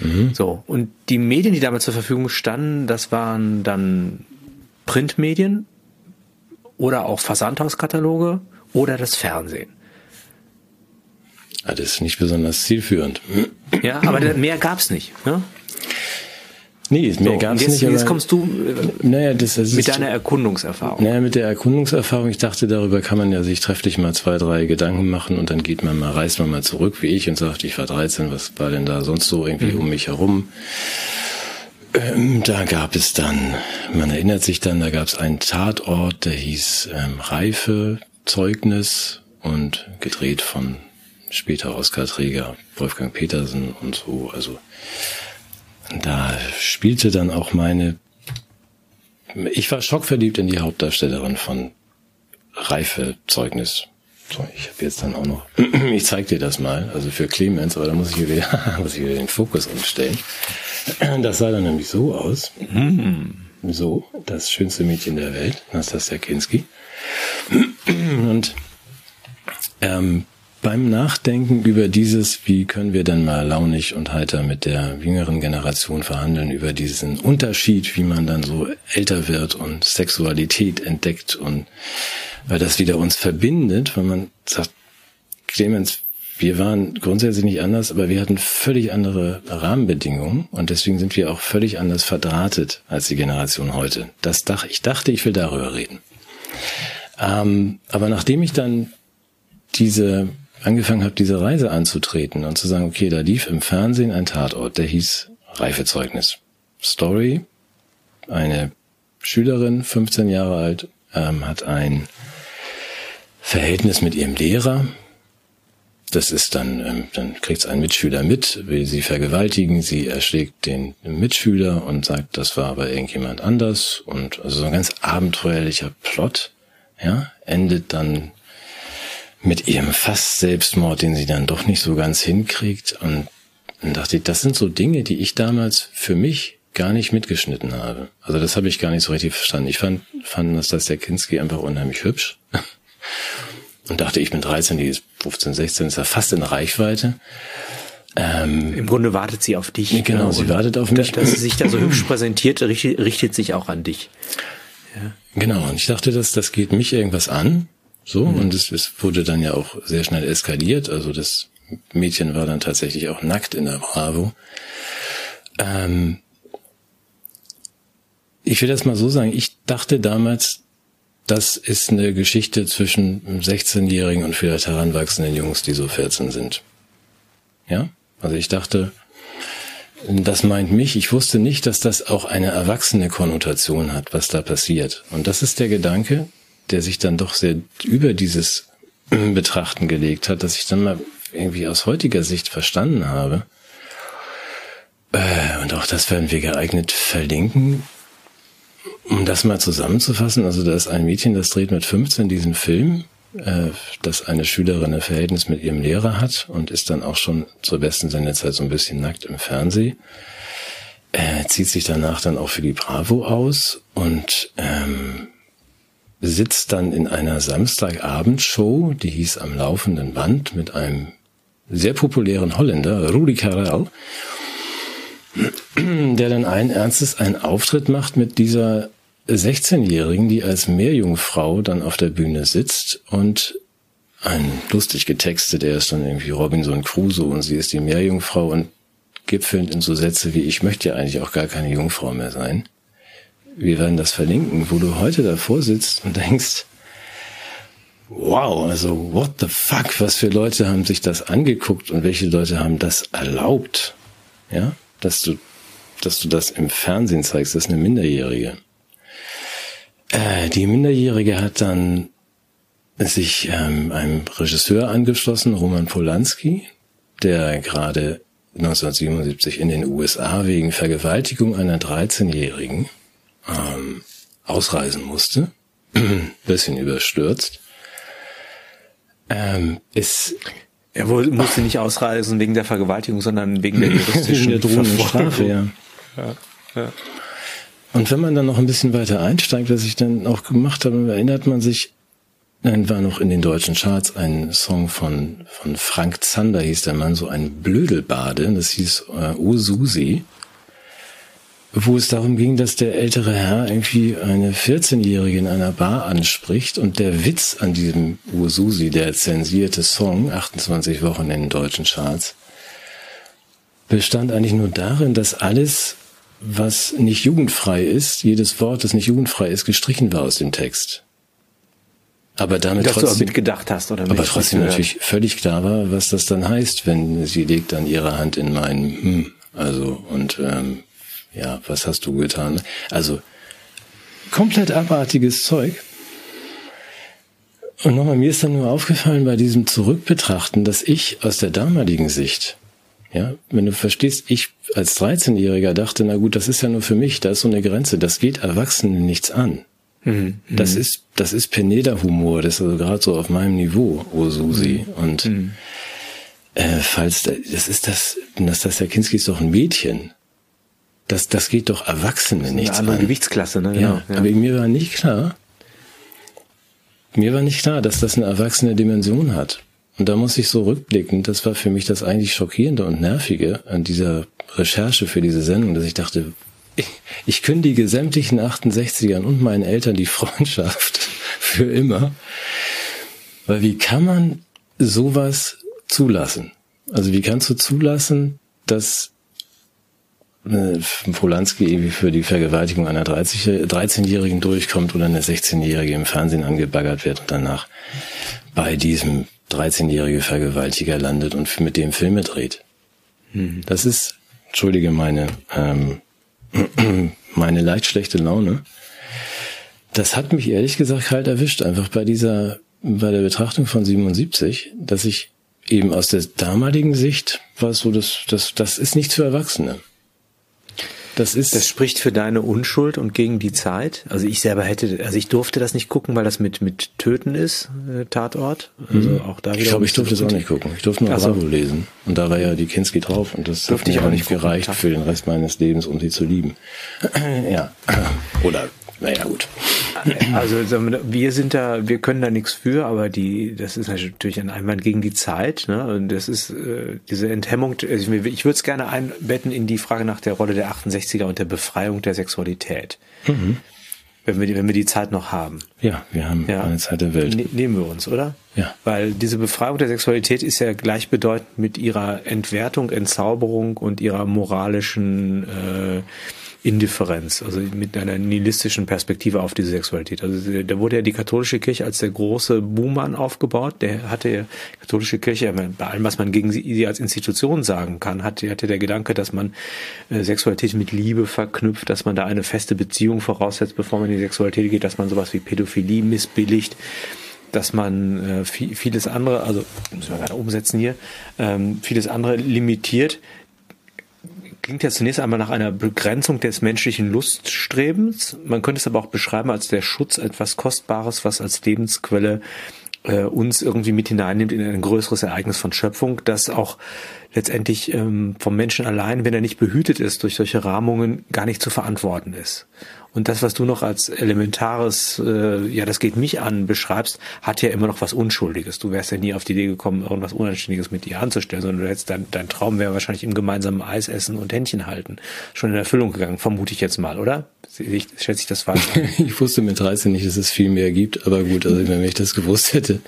Mhm. So. Und die Medien, die damals zur Verfügung standen, das waren dann Printmedien oder auch Versandhauskataloge oder das Fernsehen. Ah, das ist nicht besonders zielführend. Ja, aber mehr gab's nicht. Ne? Nee, mehr so, gab es nicht. Jetzt kommst du äh, naja, das, das mit deiner Erkundungserfahrung. Naja, mit der Erkundungserfahrung. Ich dachte, darüber kann man ja sich trefflich mal zwei, drei Gedanken machen und dann geht man mal, reist man mal zurück wie ich und sagt, ich war 13, was war denn da sonst so irgendwie mhm. um mich herum? Ähm, da gab es dann, man erinnert sich dann, da gab es einen Tatort, der hieß ähm, Reife, Zeugnis und gedreht von später Oscar-Träger Wolfgang Petersen und so. Also da spielte dann auch meine, ich war schockverliebt in die Hauptdarstellerin von Reifezeugnis. So, ich habe jetzt dann auch noch, ich zeig dir das mal, also für Clemens, aber da muss ich wieder, muss ich wieder den Fokus umstellen. Das sah dann nämlich so aus. So, das schönste Mädchen der Welt, Nastasia Kinski. Und ähm, beim Nachdenken über dieses, wie können wir denn mal launig und heiter mit der jüngeren Generation verhandeln, über diesen Unterschied, wie man dann so älter wird und Sexualität entdeckt und weil das wieder uns verbindet, weil man sagt, Clemens, wir waren grundsätzlich nicht anders, aber wir hatten völlig andere Rahmenbedingungen und deswegen sind wir auch völlig anders verdrahtet als die Generation heute. Das dachte ich dachte, ich will darüber reden. Ähm, aber nachdem ich dann diese angefangen habe, diese Reise anzutreten und zu sagen, okay, da lief im Fernsehen ein Tatort, der hieß Reifezeugnis. Story, eine Schülerin, 15 Jahre alt, ähm, hat ein Verhältnis mit ihrem Lehrer. Das ist dann, ähm, dann kriegt ein Mitschüler mit, will sie vergewaltigen, sie erschlägt den Mitschüler und sagt, das war aber irgendjemand anders und also so ein ganz abenteuerlicher Plot, ja, endet dann mit ihrem fast Selbstmord, den sie dann doch nicht so ganz hinkriegt. Und dann dachte ich, das sind so Dinge, die ich damals für mich gar nicht mitgeschnitten habe. Also das habe ich gar nicht so richtig verstanden. Ich fand, fand dass das der Kinski einfach unheimlich hübsch. Und dachte, ich bin 13, die ist 15, 16, ist ja fast in Reichweite. Ähm, Im Grunde wartet sie auf dich. Genau, sie wartet auf mich. Dass sie sich da so hübsch präsentiert, richtet, richtet sich auch an dich. Ja. Genau, und ich dachte, das, das geht mich irgendwas an. So, mhm. und es, es wurde dann ja auch sehr schnell eskaliert. Also das Mädchen war dann tatsächlich auch nackt in der Bravo. Ähm, ich will das mal so sagen, ich dachte damals, das ist eine Geschichte zwischen 16-Jährigen und vielleicht heranwachsenden Jungs, die so 14 sind. Ja? Also ich dachte, das meint mich. Ich wusste nicht, dass das auch eine erwachsene Konnotation hat, was da passiert. Und das ist der Gedanke, der sich dann doch sehr über dieses Betrachten gelegt hat, dass ich dann mal irgendwie aus heutiger Sicht verstanden habe. Äh, und auch das werden wir geeignet verlinken. Um das mal zusammenzufassen, also da ist ein Mädchen, das dreht mit 15 diesen Film, äh, dass eine Schülerin ein Verhältnis mit ihrem Lehrer hat und ist dann auch schon zur besten Sendezeit so ein bisschen nackt im Fernsehen. Äh, zieht sich danach dann auch für die Bravo aus und ähm, sitzt dann in einer Samstagabendshow, die hieß Am laufenden Band, mit einem sehr populären Holländer, Rudi Carell, der dann ein ernstes einen Auftritt macht mit dieser 16-Jährigen, die als Meerjungfrau dann auf der Bühne sitzt und ein lustig getextet, er ist dann irgendwie Robinson Crusoe und sie ist die Meerjungfrau und gipfelnd in so Sätze wie ich möchte ja eigentlich auch gar keine Jungfrau mehr sein wir werden das verlinken, wo du heute davor sitzt und denkst, wow, also what the fuck, was für Leute haben sich das angeguckt und welche Leute haben das erlaubt, ja, dass du, dass du das im Fernsehen zeigst, das ist eine Minderjährige. Äh, die Minderjährige hat dann sich ähm, einem Regisseur angeschlossen, Roman Polanski, der gerade 1977 in den USA wegen Vergewaltigung einer 13-Jährigen ähm, ausreisen musste. Bisschen überstürzt. Ähm, ist er musste nicht ausreisen wegen der Vergewaltigung, sondern wegen der juristischen der drohenden Strafe, ja. ja, ja. Und wenn man dann noch ein bisschen weiter einsteigt, was ich dann auch gemacht habe, erinnert man sich, dann war noch in den deutschen Charts ein Song von, von Frank Zander, hieß der Mann, so ein Blödelbade, das hieß äh, O Susi, wo es darum ging, dass der ältere Herr irgendwie eine 14-Jährige in einer Bar anspricht und der Witz an diesem O Susi, der zensierte Song, 28 Wochen in den deutschen Charts, bestand eigentlich nur darin, dass alles was nicht jugendfrei ist, jedes Wort, das nicht jugendfrei ist, gestrichen war aus dem Text. Aber damit Dass trotzdem, du mitgedacht hast, oder? Aber trotzdem natürlich völlig klar war, was das dann heißt, wenn sie legt dann ihre Hand in meinen, hm, also, und, ähm, ja, was hast du getan? Also, komplett abartiges Zeug. Und nochmal, mir ist dann nur aufgefallen bei diesem Zurückbetrachten, dass ich aus der damaligen Sicht ja, wenn du verstehst, ich als 13-Jähriger dachte, na gut, das ist ja nur für mich, da ist so eine Grenze, das geht Erwachsenen nichts an. Mhm. Das mhm. ist, das ist Peneda-Humor, das ist also gerade so auf meinem Niveau, oh Susi. Mhm. Und mhm. äh, falls, das ist das, das, das Kinski ist doch ein Mädchen. Das, das geht doch Erwachsene das ist nichts eine andere an. Gewichtsklasse, ne? Genau, ja, ja, aber mir war nicht klar, mir war nicht klar, dass das eine erwachsene Dimension hat. Und da muss ich so rückblicken, das war für mich das eigentlich Schockierende und Nervige an dieser Recherche für diese Sendung, dass ich dachte, ich, ich kündige sämtlichen 68ern und meinen Eltern die Freundschaft für immer. Weil wie kann man sowas zulassen? Also wie kannst du zulassen, dass Polanski irgendwie für die Vergewaltigung einer 13-Jährigen durchkommt oder eine 16-Jährige im Fernsehen angebaggert wird und danach bei diesem 13-jährige Vergewaltiger landet und mit dem Filme dreht. Mhm. Das ist, entschuldige meine, ähm, meine leicht schlechte Laune. Das hat mich ehrlich gesagt kalt erwischt, einfach bei dieser, bei der Betrachtung von 77, dass ich eben aus der damaligen Sicht war so, das, das, das ist nicht für Erwachsene. Das ist. Das spricht für deine Unschuld und gegen die Zeit. Also ich selber hätte, also ich durfte das nicht gucken, weil das mit mit Töten ist, äh, Tatort. Also mhm. auch da wieder. Ich glaube, ich durfte es auch nicht gucken. Ich durfte nur also, Bravo lesen. Und da war ja die Kinski drauf und das durfte ich auch nicht gereicht gucken, für den Rest meines Lebens, um sie zu lieben. ja. Oder naja, gut. Also wir sind da, wir können da nichts für, aber die, das ist natürlich ein Einwand gegen die Zeit. Ne? Und das ist äh, diese Enthemmung. Also ich würde es gerne einbetten in die Frage nach der Rolle der 68er und der Befreiung der Sexualität. Mhm. Wenn wir, die, wenn wir die Zeit noch haben. Ja, wir haben ja. eine Zeit der Welt. Ne, nehmen wir uns, oder? Ja. Weil diese Befreiung der Sexualität ist ja gleichbedeutend mit ihrer Entwertung, Entzauberung und ihrer moralischen äh, Indifferenz, also mit einer nihilistischen Perspektive auf diese Sexualität. Also da wurde ja die katholische Kirche als der große Buhmann aufgebaut. Der hatte ja katholische Kirche, bei allem, was man gegen sie als Institution sagen kann, hatte, hatte der Gedanke, dass man äh, Sexualität mit Liebe verknüpft, dass man da eine feste Beziehung voraussetzt, bevor man in die Sexualität geht, dass man sowas wie Pädophilie missbilligt dass man äh, vieles andere, also müssen wir gerade umsetzen hier, ähm, vieles andere limitiert klingt ja zunächst einmal nach einer Begrenzung des menschlichen Luststrebens. Man könnte es aber auch beschreiben als der Schutz etwas Kostbares, was als Lebensquelle äh, uns irgendwie mit hineinnimmt in ein größeres Ereignis von Schöpfung, das auch letztendlich ähm, vom Menschen allein, wenn er nicht behütet ist durch solche Rahmungen, gar nicht zu verantworten ist. Und das, was du noch als elementares, äh, ja, das geht mich an, beschreibst, hat ja immer noch was Unschuldiges. Du wärst ja nie auf die Idee gekommen, irgendwas Unanständiges mit dir anzustellen, sondern du hättest dein, dein Traum wäre wahrscheinlich im gemeinsamen Eis essen und Händchen halten. Schon in Erfüllung gegangen, vermute ich jetzt mal, oder? Ich, schätze ich das falsch ich wusste mit 13 nicht, dass es viel mehr gibt, aber gut, also wenn ich das gewusst hätte.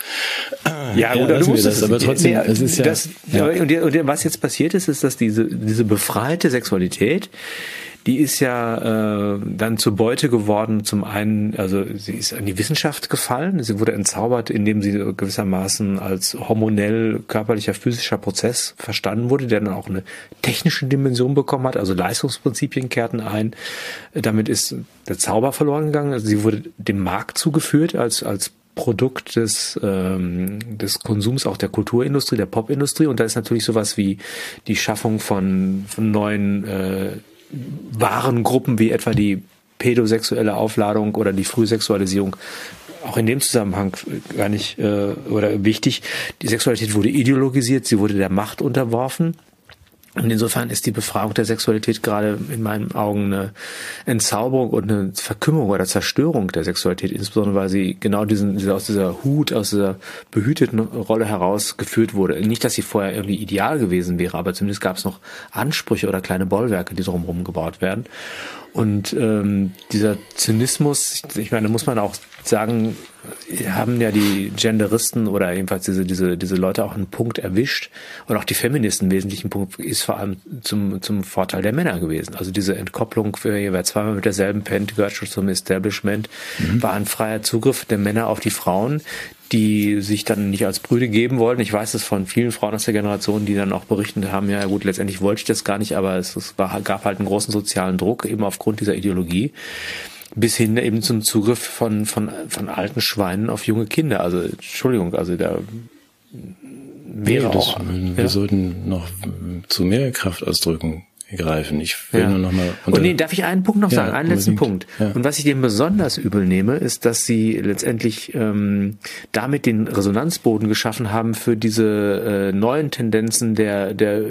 Ja, ja oder du musst das, aber trotzdem, nee, es ist ja, das, ja. Und, und was jetzt passiert ist, ist, dass diese, diese befreite Sexualität, die ist ja äh, dann zur Beute geworden. Zum einen, also sie ist an die Wissenschaft gefallen. Sie wurde entzaubert, indem sie gewissermaßen als hormonell körperlicher physischer Prozess verstanden wurde, der dann auch eine technische Dimension bekommen hat. Also Leistungsprinzipien kehrten ein. Damit ist der Zauber verloren gegangen. Also sie wurde dem Markt zugeführt als als Produkt des, ähm, des Konsums auch der Kulturindustrie, der Popindustrie. Und da ist natürlich sowas wie die Schaffung von, von neuen äh, Warengruppen, wie etwa die pädosexuelle Aufladung oder die Frühsexualisierung auch in dem Zusammenhang gar nicht äh, oder wichtig. Die Sexualität wurde ideologisiert, sie wurde der Macht unterworfen. Und insofern ist die Befragung der Sexualität gerade in meinen Augen eine Entzauberung und eine Verkümmerung oder Zerstörung der Sexualität, insbesondere weil sie genau diesen, aus dieser Hut, aus dieser behüteten Rolle herausgeführt wurde. Nicht, dass sie vorher irgendwie ideal gewesen wäre, aber zumindest gab es noch Ansprüche oder kleine Bollwerke, die drumherum gebaut werden. Und ähm, dieser Zynismus, ich meine, muss man auch sagen, haben ja die Genderisten oder jedenfalls diese, diese, diese Leute auch einen Punkt erwischt und auch die Feministen einen wesentlichen Punkt ist vor allem zum, zum Vorteil der Männer gewesen. Also diese Entkopplung, für wer zweimal mit derselben Pen gehört schon zum Establishment, mhm. war ein freier Zugriff der Männer auf die Frauen, die sich dann nicht als Brüde geben wollten. Ich weiß es von vielen Frauen aus der Generation, die dann auch berichten haben, ja gut, letztendlich wollte ich das gar nicht, aber es, es war, gab halt einen großen sozialen Druck eben aufgrund dieser Ideologie bis hin eben zum Zugriff von, von, von alten Schweinen auf junge Kinder. Also, Entschuldigung, also da wäre nee, das, auch. Wir ja. sollten noch zu mehr Kraft ausdrücken greifen. Ich will ja. nur noch mal. Und nee, darf ich einen Punkt noch ja, sagen? Einen letzten Punkt. Ja. Und was ich dem besonders übel nehme, ist, dass sie letztendlich ähm, damit den Resonanzboden geschaffen haben für diese äh, neuen Tendenzen der der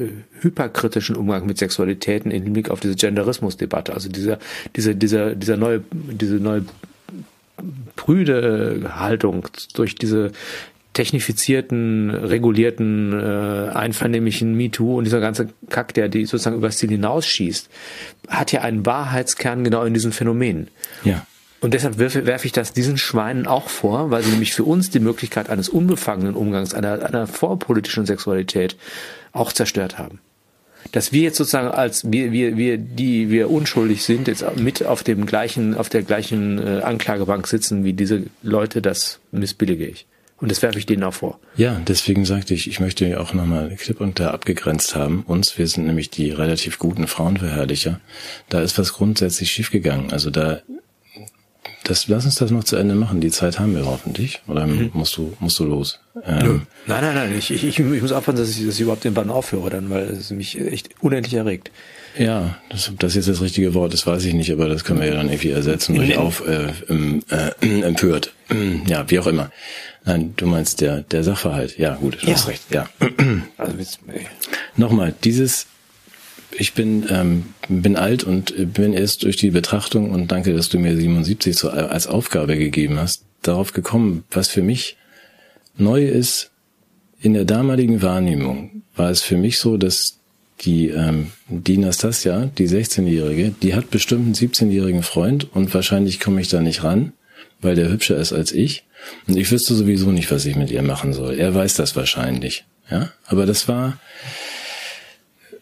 hyperkritischen Umgang mit Sexualitäten im Hinblick auf diese Genderismus-Debatte. Also dieser dieser dieser dieser neue diese neue prüde Haltung durch diese technifizierten, regulierten, äh, einvernehmlichen MeToo und dieser ganze Kack, der die sozusagen übers Ziel hinausschießt, hat ja einen Wahrheitskern genau in diesen Phänomenen. Ja. Und deshalb werfe, werfe ich das diesen Schweinen auch vor, weil sie nämlich für uns die Möglichkeit eines unbefangenen Umgangs, einer, einer vorpolitischen Sexualität auch zerstört haben. Dass wir jetzt sozusagen als wir, wir, wir, die wir unschuldig sind, jetzt mit auf dem gleichen, auf der gleichen äh, Anklagebank sitzen wie diese Leute, das missbillige ich. Und das werfe ich denen auch vor. Ja, deswegen sagte ich, ich möchte auch nochmal klipp und da abgegrenzt haben. Uns, wir sind nämlich die relativ guten Frauenverherrlicher. Da ist was grundsätzlich schiefgegangen. Also da, das, lass uns das noch zu Ende machen. Die Zeit haben wir hoffentlich. Oder mhm. musst du, musst du los? Ähm, nein, nein, nein. Ich, ich, ich, muss aufpassen, dass ich, dass ich überhaupt den Bann aufhöre dann, weil es mich echt unendlich erregt. Ja, das, das jetzt das richtige Wort, das weiß ich nicht, aber das können wir ja dann irgendwie ersetzen durch auf äh, äh, empört. Ja, wie auch immer. Nein, du meinst der, der Sachverhalt. Ja, gut, du ja. hast recht. Ja. Also jetzt, Nochmal, dieses, ich bin, ähm, bin alt und bin erst durch die Betrachtung und danke, dass du mir 77 so als Aufgabe gegeben hast, darauf gekommen, was für mich neu ist. In der damaligen Wahrnehmung war es für mich so, dass die, ähm, die Nastasia, die 16-Jährige, die hat bestimmt einen 17-jährigen Freund und wahrscheinlich komme ich da nicht ran, weil der hübscher ist als ich. Und ich wüsste sowieso nicht, was ich mit ihr machen soll. Er weiß das wahrscheinlich. Ja, aber das war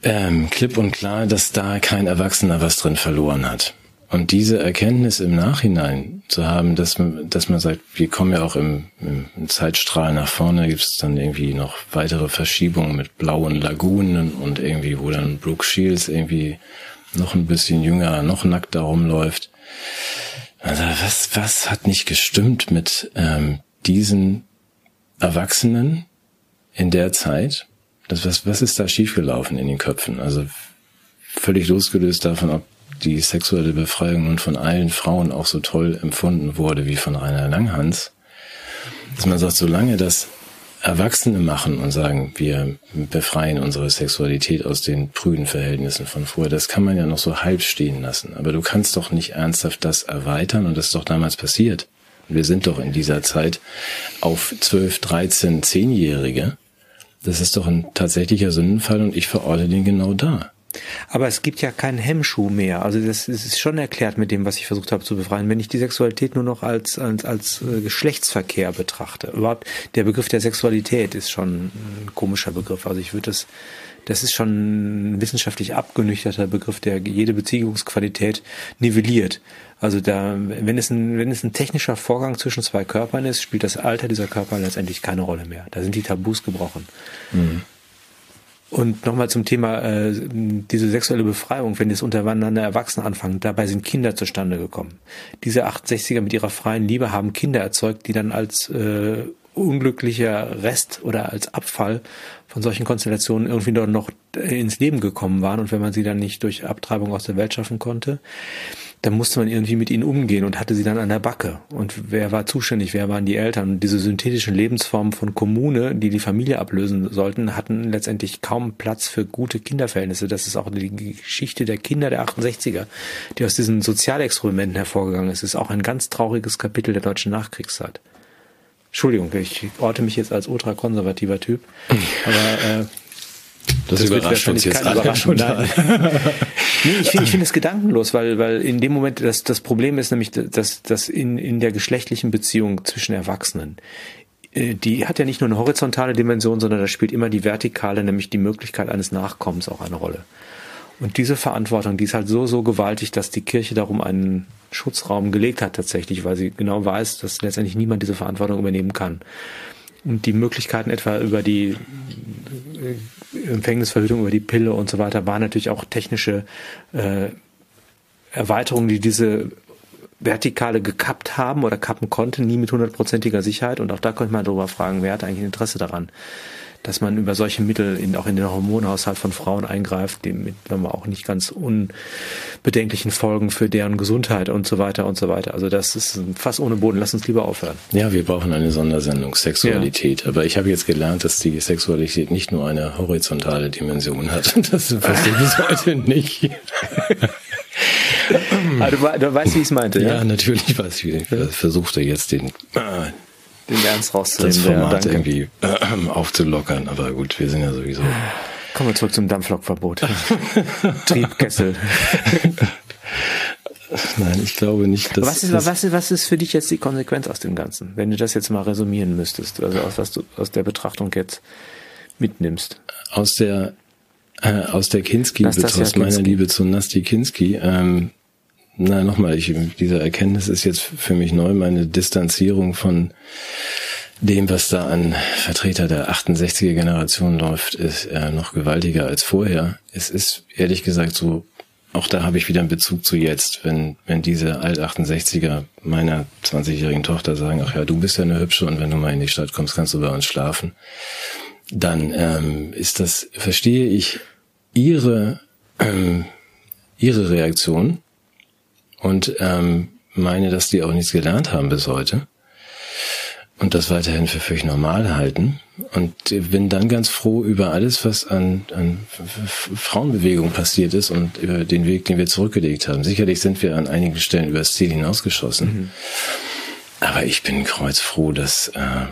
ähm, klipp und klar, dass da kein Erwachsener was drin verloren hat. Und diese Erkenntnis im Nachhinein zu haben, dass, dass man sagt, wir kommen ja auch im, im Zeitstrahl nach vorne, gibt es dann irgendwie noch weitere Verschiebungen mit blauen Lagunen und irgendwie, wo dann Brooke Shields irgendwie noch ein bisschen jünger, noch nackt da rumläuft. Also was, was hat nicht gestimmt mit ähm, diesen Erwachsenen in der Zeit? Das, was, was ist da schiefgelaufen in den Köpfen? Also völlig losgelöst davon, ob die sexuelle Befreiung nun von allen Frauen auch so toll empfunden wurde wie von Rainer Langhans. Dass man sagt, solange das Erwachsene machen und sagen, wir befreien unsere Sexualität aus den prüden Verhältnissen von früher, das kann man ja noch so halb stehen lassen. Aber du kannst doch nicht ernsthaft das erweitern und das ist doch damals passiert. Wir sind doch in dieser Zeit auf 12, 13, 10-Jährige. Das ist doch ein tatsächlicher Sündenfall und ich verorte den genau da. Aber es gibt ja keinen Hemmschuh mehr. Also das, ist schon erklärt mit dem, was ich versucht habe zu befreien. Wenn ich die Sexualität nur noch als, als, als äh, Geschlechtsverkehr betrachte, überhaupt der Begriff der Sexualität ist schon ein komischer Begriff. Also ich würde das, das ist schon ein wissenschaftlich abgenüchterter Begriff, der jede Beziehungsqualität nivelliert. Also da, wenn es ein, wenn es ein technischer Vorgang zwischen zwei Körpern ist, spielt das Alter dieser Körper letztendlich keine Rolle mehr. Da sind die Tabus gebrochen. Mhm. Und nochmal zum Thema äh, diese sexuelle Befreiung, wenn das untereinander Erwachsene anfangen, dabei sind Kinder zustande gekommen. Diese 68er mit ihrer freien Liebe haben Kinder erzeugt, die dann als äh, unglücklicher Rest oder als Abfall von solchen Konstellationen irgendwie doch noch ins Leben gekommen waren. Und wenn man sie dann nicht durch Abtreibung aus der Welt schaffen konnte, dann musste man irgendwie mit ihnen umgehen und hatte sie dann an der Backe. Und wer war zuständig? Wer waren die Eltern? Und diese synthetischen Lebensformen von Kommune, die die Familie ablösen sollten, hatten letztendlich kaum Platz für gute Kinderverhältnisse. Das ist auch die Geschichte der Kinder der 68er, die aus diesen Sozialexperimenten hervorgegangen ist. Das ist auch ein ganz trauriges Kapitel der deutschen Nachkriegszeit. Entschuldigung, ich orte mich jetzt als ultrakonservativer Typ, aber äh, das, das überrascht uns jetzt alle total. nee, ich finde ich finde es gedankenlos, weil weil in dem Moment das das Problem ist nämlich dass dass in in der geschlechtlichen Beziehung zwischen Erwachsenen äh, die hat ja nicht nur eine horizontale Dimension, sondern da spielt immer die vertikale, nämlich die Möglichkeit eines Nachkommens auch eine Rolle. Und diese Verantwortung, die ist halt so, so gewaltig, dass die Kirche darum einen Schutzraum gelegt hat tatsächlich, weil sie genau weiß, dass letztendlich niemand diese Verantwortung übernehmen kann. Und die Möglichkeiten etwa über die Empfängnisverhütung, über die Pille und so weiter waren natürlich auch technische äh, Erweiterungen, die diese Vertikale gekappt haben oder kappen konnten, nie mit hundertprozentiger Sicherheit. Und auch da könnte man darüber fragen, wer hat eigentlich ein Interesse daran, dass man über solche Mittel in, auch in den Hormonhaushalt von Frauen eingreift, die mit man auch nicht ganz unbedenklichen Folgen für deren Gesundheit und so weiter und so weiter. Also das ist fast ohne Boden. Lass uns lieber aufhören. Ja, wir brauchen eine Sondersendung Sexualität. Ja. Aber ich habe jetzt gelernt, dass die Sexualität nicht nur eine horizontale Dimension hat. Das verstehe ich bis heute nicht. ah, du, du, weißt, wie ich es meinte, ja? Ja, natürlich weiß ich. Ich versuchte jetzt den, den Ernst rauszunehmen. Das Format irgendwie äh, aufzulockern, aber gut, wir sind ja sowieso. Kommen wir zurück zum Dampflokverbot. Triebkessel. Nein, ich glaube nicht, dass. Was ist, was, ist, was ist für dich jetzt die Konsequenz aus dem Ganzen, wenn du das jetzt mal resümieren müsstest, also aus was du aus der Betrachtung jetzt mitnimmst? Aus der äh, aus der Kinski, aus meiner Liebe zu Nasti Kinski, ähm, na nochmal, ich, diese Erkenntnis ist jetzt für mich neu, meine Distanzierung von dem, was da an Vertreter der 68er Generation läuft, ist äh, noch gewaltiger als vorher. Es ist ehrlich gesagt so, auch da habe ich wieder einen Bezug zu jetzt, wenn, wenn diese Alt-68er meiner 20-jährigen Tochter sagen, ach ja, du bist ja eine Hübsche und wenn du mal in die Stadt kommst, kannst du bei uns schlafen, dann ähm, ist das, verstehe ich ihre, ähm, ihre Reaktion und ähm, meine, dass die auch nichts gelernt haben bis heute und das weiterhin für völlig normal halten. Und bin dann ganz froh über alles, was an, an Frauenbewegung passiert ist und über den Weg, den wir zurückgelegt haben. Sicherlich sind wir an einigen Stellen über das Ziel hinausgeschossen. Mhm. Aber ich bin kreuzfroh, dass äh,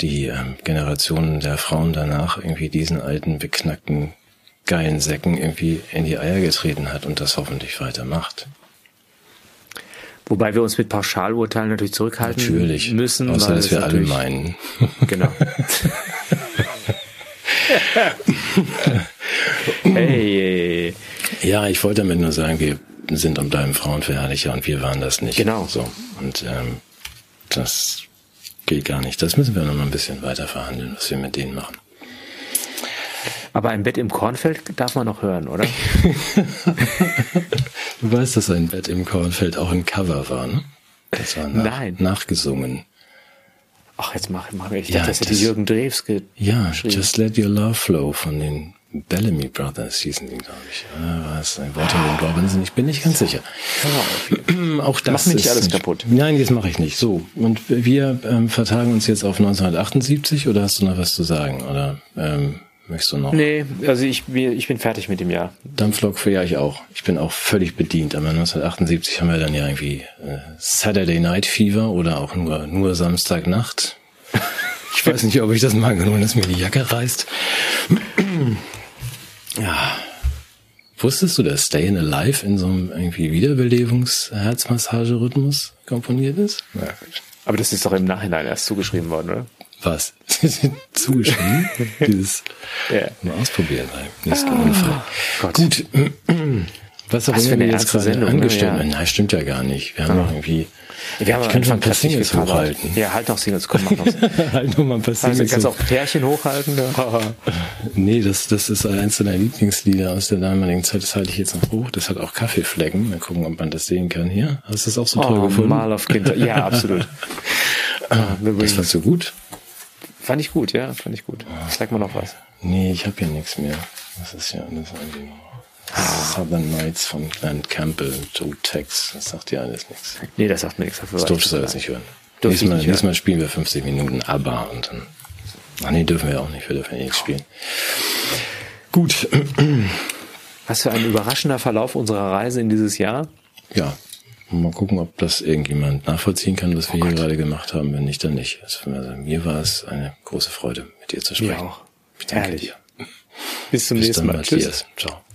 die äh, Generationen der Frauen danach irgendwie diesen alten, beknackten, geilen Säcken irgendwie in die Eier getreten hat und das hoffentlich weitermacht. Wobei wir uns mit Pauschalurteilen natürlich zurückhalten natürlich. müssen. Außer, dass wir alle meinen. Genau. hey. Ja, ich wollte damit nur sagen, wir sind um deinem Frauenverherrlicher und wir waren das nicht. Genau. So. Und ähm, das geht gar nicht. Das müssen wir noch mal ein bisschen weiter verhandeln, was wir mit denen machen. Aber ein Bett im Kornfeld darf man noch hören, oder? du weißt, dass ein Bett im Kornfeld auch ein Cover war, ne? Das war nach, Nein. nachgesungen. Ach, jetzt mach, mach ich. Ja, das hätte Jürgen Drews Ja, Just Let Your Love Flow von den Bellamy Brothers hießen die, glaube ich. War es ein Waterloo Robinson? Ich bin nicht ganz sicher. Ja, auch das Mach mir nicht alles kaputt. Nein, das mache ich nicht. So, und wir ähm, vertagen uns jetzt auf 1978 oder hast du noch was zu sagen? Oder ähm, Möchtest du noch? Nee, also ich, ich bin fertig mit dem Jahr. Dampflok für ja ich auch. Ich bin auch völlig bedient. Aber 1978 haben wir dann ja irgendwie äh, Saturday Night Fever oder auch nur, nur Samstagnacht. Ich weiß nicht, ob ich das mag, nur dass mir die Jacke reißt. ja. Wusstest du, dass Stayin' Alive in so einem irgendwie Wiederbelebungs-Herzmassagerhythmus komponiert ist? Ja, Aber das ist doch im Nachhinein erst zugeschrieben worden, oder? Was? Zugeschrieben? Dieses ja. mal ausprobieren beim nächsten ah, Unfall. Gott. Gut. Was auch Was immer wir jetzt gerade Sendung, ne? angestellt Ja. haben. Nein, stimmt ja gar nicht. Wir haben doch irgendwie. Wir haben ich könnte mal ein paar Singles hochhalten. Ja, halt noch Singles, komm, mach noch. halt nur mal ein paar Also, Singles. kannst du auch Pärchen hochhalten? Ja. Nee, das, das ist eins deiner Lieblingslieder aus der damaligen Zeit. Das halte ich jetzt noch hoch. Das hat auch Kaffeeflecken. Mal gucken, ob man das sehen kann hier. Hast du das auch so toll Oh, gefunden? Mal auf Kinder. Ja, absolut. Ah, Das war so gut. Fand ich gut, ja, fand ich gut. Zeig mal noch was. Nee, ich habe hier nichts mehr. Das ist ja alles irgendwie noch. Southern Nights von Glenn Campbell, Joe Tex. Das sagt dir alles nichts. Nee, das sagt mir nichts. Dafür Das weiß durftest du alles nicht hören. Durfte Diesmal, nicht hören. diesmal spielen wir 50 Minuten ABBA und dann. Ach nee, dürfen wir auch nicht. Wir dürfen ja nichts spielen. Gut. Was für ein überraschender Verlauf unserer Reise in dieses Jahr. Ja. Mal gucken, ob das irgendjemand nachvollziehen kann, was wir hier gerade gemacht haben. Wenn nicht, dann nicht. Also, mir war es eine große Freude, mit dir zu sprechen. auch. Ich danke Herrlich. dir. Bis zum Bis nächsten dann, Mal. Tschüss. Matthias. Ciao.